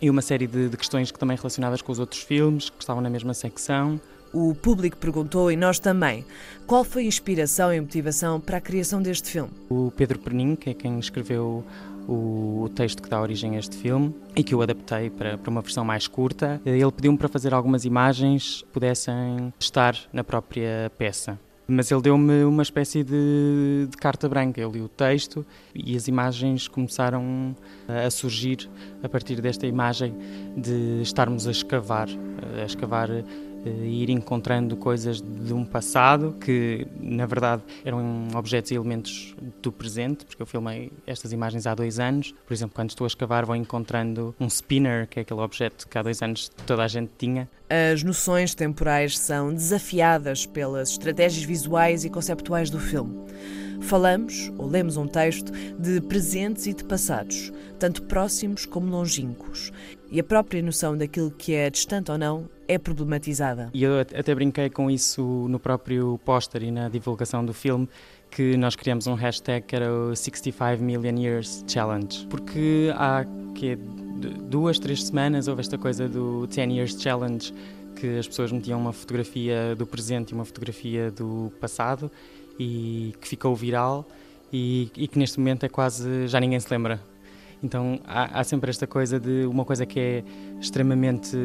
e uma série de, de questões que também relacionadas com os outros filmes que estavam na mesma secção. O público perguntou e nós também. Qual foi a inspiração e motivação para a criação deste filme? O Pedro Pernin, que é quem escreveu o texto que dá origem a este filme e que eu adaptei para, para uma versão mais curta, eh, ele pediu-me para fazer algumas imagens que pudessem estar na própria peça. Mas ele deu-me uma espécie de, de, carta branca. Eu li o texto e as imagens começaram a surgir a partir desta imagem de estarmos a escavar, a escavar ir encontrando coisas de um passado que, na verdade, eram objetos e elementos do presente, porque eu filmei estas imagens há dois anos. Por exemplo, quando estou a escavar, vou encontrando um spinner, que é aquele objeto que há dois anos toda a gente tinha. As noções temporais são desafiadas pelas estratégias visuais e conceptuais do filme. Falamos, ou lemos um texto, de presentes e de passados, tanto próximos como longínquos. E a própria noção daquilo que é distante ou não é problematizada. E eu até brinquei com isso no próprio póster e na divulgação do filme, que nós criamos um hashtag que era o 65 Million Years Challenge, porque há que duas, três semanas houve esta coisa do 10 Years Challenge, que as pessoas metiam uma fotografia do presente e uma fotografia do passado e que ficou viral e, e que neste momento é quase já ninguém se lembra então há, há, sempre esta coisa de uma coisa que é extremamente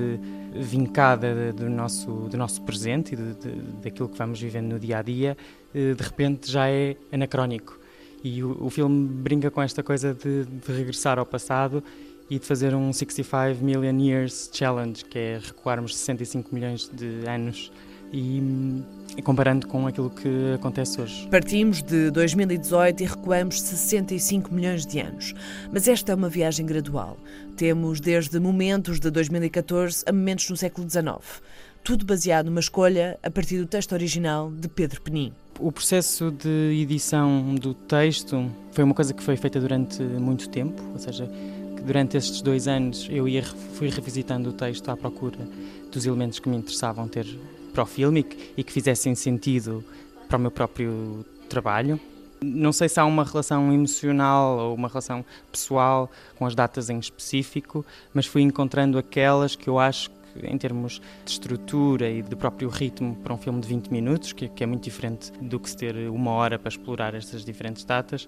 vincada do nosso, do nosso presente e de, de, daquilo que vamos vivendo no dia a dia, eh, de repente já é anacrónico. E o, o filme brinca com esta coisa de, de regressar ao passado e de fazer um 65 Million Years Challenge, que é recuarmos 65 milhões de anos e, e, comparando com aquilo que acontece hoje. Partimos de 2018 e recuamos 65 milhões de anos. Mas esta é uma viagem gradual. Temos desde momentos de 2014 a momentos no século XIX. Tudo baseado numa escolha a partir do texto original de Pedro Penin. O processo de edição do texto foi uma coisa que foi feita durante muito tempo, ou seja, durante estes dois anos eu ia, fui revisitando o texto à procura dos elementos que me interessavam ter para o filme e que, fizessem sentido para o meu próprio trabalho. Não sei se há uma relação emocional ou uma relação pessoal com as datas em específico, mas fui encontrando aquelas que eu acho que, em termos de estrutura e de próprio ritmo para um filme de 20 minutos, que, que é muito diferente do que se ter uma hora para explorar estas diferentes datas,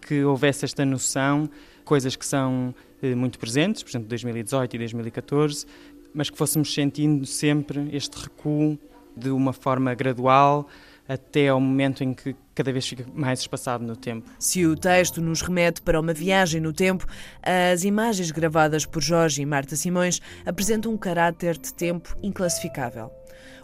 que houvesse esta noção, coisas que são eh, muito presentes, por exemplo, 2018 e 2014, mas que fôssemos sentindo sempre este recuo de uma forma gradual até ao momento em que cada vez fica mais espaçado no tempo. Se o texto nos remete para uma viagem no tempo, as imagens gravadas por Jorge e Marta Simões apresentam um caráter de tempo inclassificável.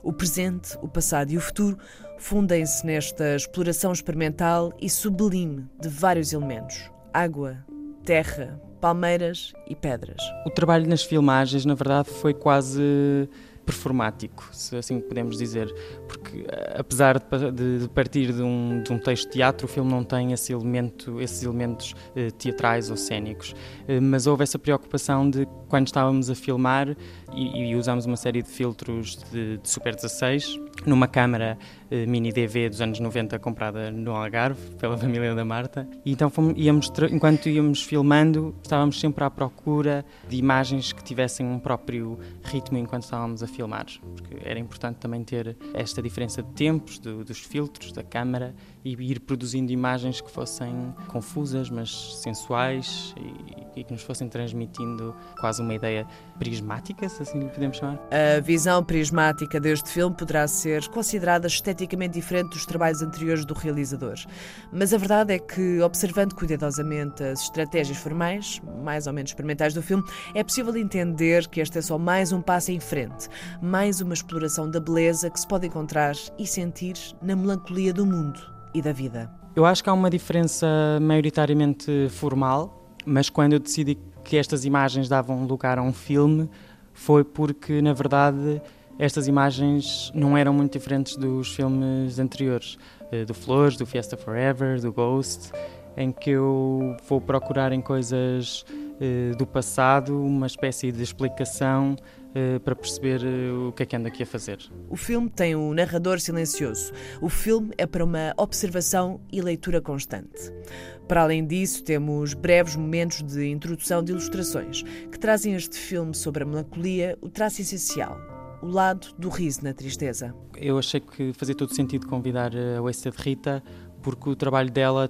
O presente, o passado e o futuro fundem-se nesta exploração experimental e sublime de vários elementos: água, terra, palmeiras e pedras. O trabalho nas filmagens, na verdade, foi quase performático, se assim podemos dizer, porque apesar de, de partir de um, de um, texto de teatro, o filme não tem esse elemento, esses elementos eh, teatrais ou cênicos, eh, mas houve essa preocupação de quando estávamos a filmar e, e usámos uma série de filtros de, de Super 16 numa câmara eh, mini DV dos anos 90 comprada no Algarve pela família da Marta. E então fomos, íamos, enquanto íamos filmando, estávamos sempre à procura de imagens que tivessem um próprio ritmo enquanto estávamos a filmar, porque era importante também ter esta diferença de tempos do, dos filtros da câmara e ir produzindo imagens que fossem confusas, mas sensuais e, e que nos fossem transmitindo quase uma ideia prismática, se assim podemos chamar. A visão prismática deste filme poderá ser considerada esteticamente diferente dos trabalhos anteriores do realizador. Mas a verdade é que, observando cuidadosamente as estratégias formais, mais ou menos experimentais do filme, é possível entender que este é só mais um passo em frente, mais uma exploração da beleza que se pode encontrar e sentir na melancolia do mundo e da vida. Eu acho que há uma diferença maioritariamente formal, mas quando eu decidi que estas imagens davam lugar a um filme, foi porque, na verdade, estas imagens não eram muito diferentes dos filmes anteriores, eh, do Flores, do Fiesta Forever, do Ghost, em que eu vou procurar em coisas eh, do passado uma espécie de explicação para perceber o que é que ando aqui a fazer. O filme tem o um narrador silencioso. O filme é para uma observação e leitura constante. Para além disso, temos breves momentos de introdução de ilustrações que trazem este filme sobre a melancolia o traço essencial, o lado do riso na tristeza. Eu achei que fazia todo sentido convidar a Wasted Rita, porque o trabalho dela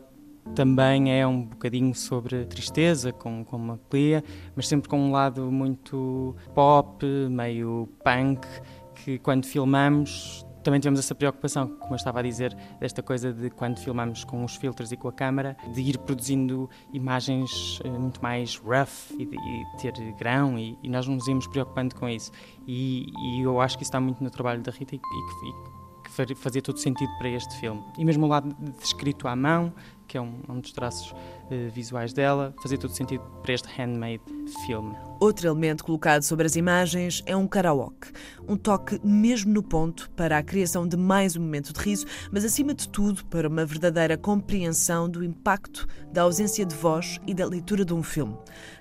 também é um bocadinho sobre tristeza, com, com melancolia, mas sempre com um lado muito pop, meio punk, que quando filmamos também tivemos essa preocupação, como eu estava a dizer, desta coisa de quando filmamos com os filtros e com a câmara, de ir produzindo imagens eh, muito mais rough e, de, e ter grão, e, e, nós nos íamos preocupando com isso. E, e, eu acho que isso está muito no trabalho da Rita e, que, fazia todo sentido para este filme. E mesmo o lado escrito à mão, que é um, um dos traços uh, visuais dela, fazia todo sentido para este handmade filme. Outro elemento colocado sobre as imagens é um karaoke, um toque mesmo no ponto para a criação de mais um momento de riso, mas acima de tudo para uma verdadeira compreensão do impacto da ausência de voz e da leitura de um filme,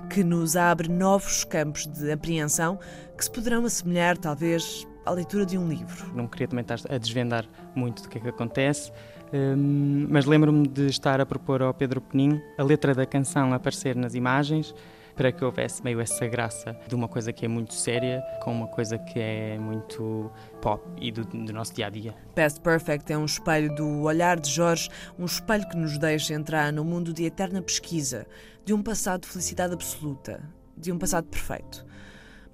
que nos abre novos campos de apreensão que se poderão assemelhar talvez à leitura de um livro. Não queria também estar a desvendar muito do que é que acontece, um, mas lembro-me de estar a propor ao Pedro Penin a letra da canção aparecer nas imagens para que houvesse meio essa graça de uma coisa que é muito séria com uma coisa que é muito pop e do, do nosso dia a dia. Past Perfect é um espelho do olhar de Jorge, um espelho que nos deixa entrar no mundo de eterna pesquisa, de um passado de felicidade absoluta, de um passado perfeito.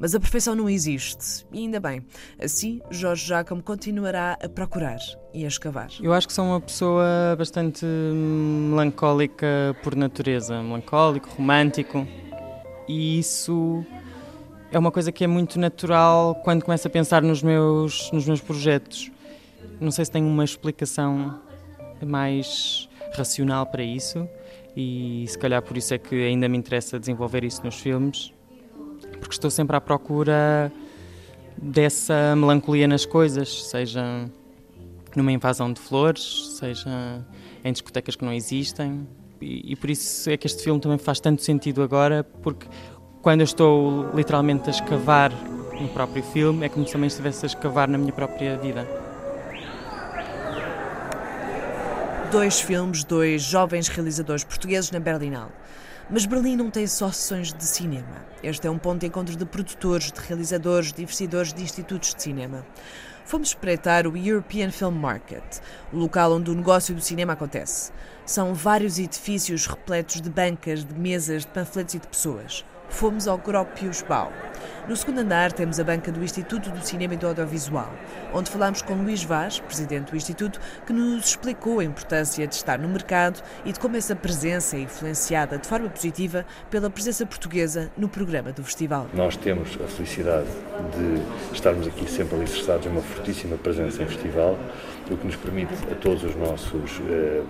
Mas a perfeição não existe, e ainda bem. Assim, Jorge Jacome continuará a procurar e a escavar. Eu acho que sou uma pessoa bastante melancólica por natureza, melancólico, romântico, e isso é uma coisa que é muito natural quando começo a pensar nos meus, nos meus projetos. Não sei se tenho uma explicação mais racional para isso, e se calhar por isso é que ainda me interessa desenvolver isso nos filmes porque estou sempre à procura dessa melancolia nas coisas, seja numa invasão de flores, seja em discotecas que não existem. E, e, por isso é que este filme também faz tanto sentido agora, porque quando eu estou literalmente a escavar no próprio filme, é como se também estivesse a escavar na minha própria vida. Dois filmes, dois jovens realizadores portugueses na Berlinale. Mas Berlim não tem só sessões de cinema. Este é um ponto de encontro de produtores, de realizadores, de investidores de institutos de cinema. Fomos espreitar o European Film Market, o local onde o negócio do cinema acontece. São vários edifícios repletos de bancas, de mesas, de panfletos e de pessoas fomos ao Gropius Bau. No segundo andar temos a banca do Instituto do Cinema e do Audiovisual, onde falamos com Luís Vaz, presidente do Instituto, que nos explicou a importância de estar no mercado e de como essa presença é influenciada de forma positiva pela presença portuguesa no programa do festival. Nós temos a felicidade de estarmos aqui sempre alicerçados em uma fortíssima presença em festival, o que nos permite a todos os nossos eh,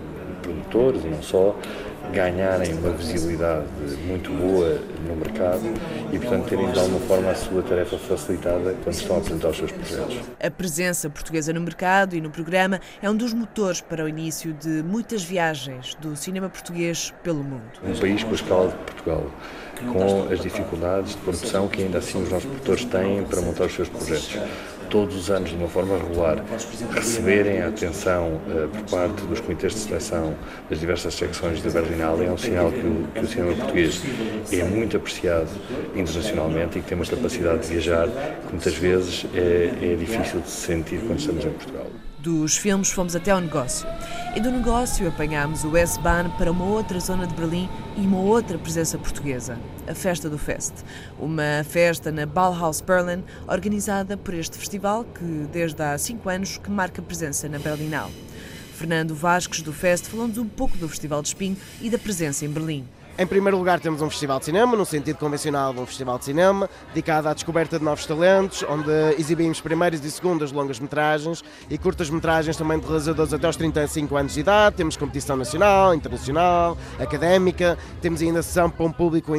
produtores e não só, ganharem uma visibilidade muito boa no mercado e, portanto, terem de alguma forma a sua tarefa facilitada quando estão a apresentar os seus projetos. A presença portuguesa no mercado e no programa é um dos motores para o início de muitas viagens do cinema português pelo mundo. Um país com a escala de Portugal, com as dificuldades de produção que ainda assim os nossos produtores têm para montar os seus projetos todos os anos, de uma forma regular, receberem a atenção uh, por parte dos comitês de seleção das diversas secções da Berlinale é um sinal que o, que o cinema português é muito apreciado internacionalmente e que tem uma capacidade de viajar que muitas vezes é, é difícil de se sentir quando estamos em Portugal. Dos filmes fomos até ao negócio. E do negócio apanhámos o S-Bahn para uma outra zona de Berlim e uma outra presença portuguesa, a Festa do Fest. Uma festa na Bauhaus Berlin, organizada por este festival que, desde há cinco anos, que marca presença na Berlinale. Fernando Vasques do Fest falou-nos um pouco do Festival de Espinho e da presença em Berlim. Em primeiro lugar, temos um festival de cinema, no sentido convencional de um festival de cinema, dedicado à descoberta de novos talentos, onde exibimos primeiras e segundas longas-metragens e curtas-metragens também de realizadores até aos 35 anos de idade. Temos competição nacional, internacional, académica, temos ainda sessão para um público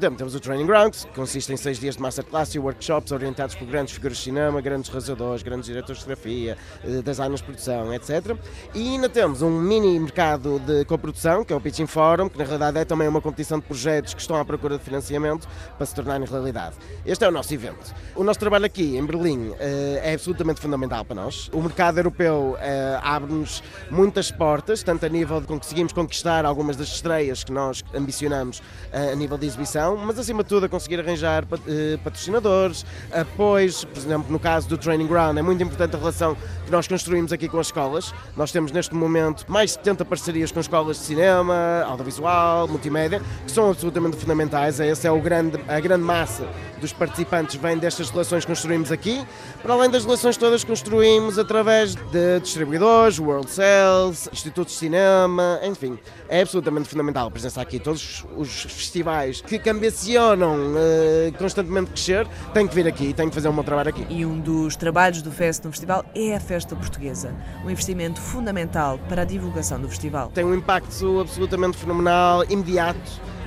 Temos o Training Grounds, que consiste em seis dias de masterclass e workshops orientados por grandes figuras de cinema, grandes realizadores, grandes diretores de fotografia, eh, designers de produção, etc. E ainda temos um mini mercado de coprodução, que é o Pitching Forum, que na realidade é também uma competição de projetos que estão à procura de financiamento para se tornarem realidade. Este é o nosso evento. O nosso trabalho aqui em Berlim eh, é absolutamente fundamental para nós. O mercado europeu eh, abre-nos muitas portas, tanto a nível de conseguimos conquistar algumas das estreias que nós ambicionamos a nível de exibição, mas acima de tudo a conseguir arranjar uh, patrocinadores, apoios, por exemplo, no caso do Training Ground, é muito importante a relação que nós construímos aqui com as escolas. Nós temos neste momento mais de 70 parcerias com escolas de cinema, audiovisual, multimédia, que são absolutamente fundamentais. Essa é o grande, a grande massa dos participantes vem destas relações que construímos aqui, para além das relações todas que construímos através de distribuidores, World Sales, institutos de cinema, enfim, é absolutamente fundamental a presença aqui. Todos os festivais que ambicionam uh, constantemente crescer têm que vir aqui, têm que fazer um bom trabalho aqui. E um dos trabalhos do FEST no festival é a festa portuguesa, um investimento fundamental para a divulgação do festival. Tem um impacto absolutamente fenomenal, imediato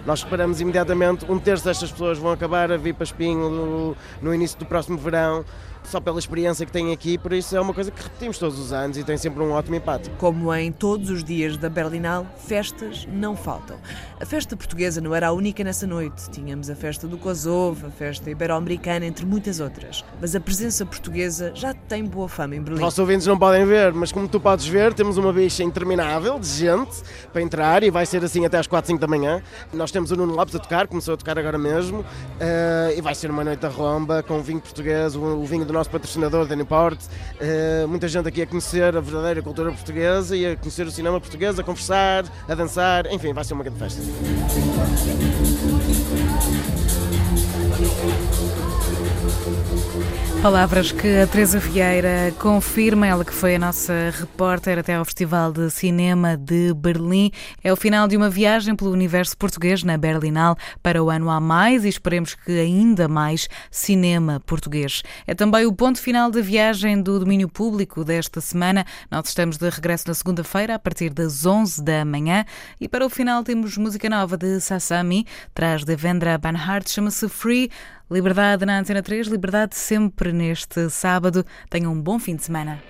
nós esperamos imediatamente, um terço destas pessoas vão acabar a vir para Espinho no início do próximo verão só pela experiência que têm aqui, por isso é uma coisa que repetimos todos os anos e tem sempre um ótimo impacto. Como em todos os dias da Berlinale, festas não faltam. A festa portuguesa não era a única nessa noite. Tínhamos a festa do Kosovo, a festa ibero-americana, entre muitas outras. Mas a presença portuguesa já tem boa fama em Berlim. Os nossos ouvintes não podem ver, mas como tu podes ver, temos uma bicha interminável de gente para entrar e vai ser assim até às 4, 5 da manhã. Nós temos o Nuno Lopes a tocar, começou a tocar agora mesmo, uh, e vai ser uma noite a romba com vinho português, o vinho do nosso patrocinador, Danny Port. Uh, muita gente aqui a conhecer a verdadeira cultura portuguesa e a conhecer o cinema português, a conversar, a dançar, enfim, vai ser uma grande festa. Palavras que a Teresa Vieira confirma, ela que foi a nossa repórter até ao Festival de Cinema de Berlim. É o final de uma viagem pelo universo português na Berlinal para o ano a mais e esperemos que ainda mais cinema português. É também o ponto final da viagem do domínio público desta semana. Nós estamos de regresso na segunda-feira a partir das 11 da manhã e para o final temos música nova de Sasami, traz de Vendra Banhart, chama-se Free. Liberdade na Antena 3, liberdade sempre neste sábado. Tenham um bom fim de semana.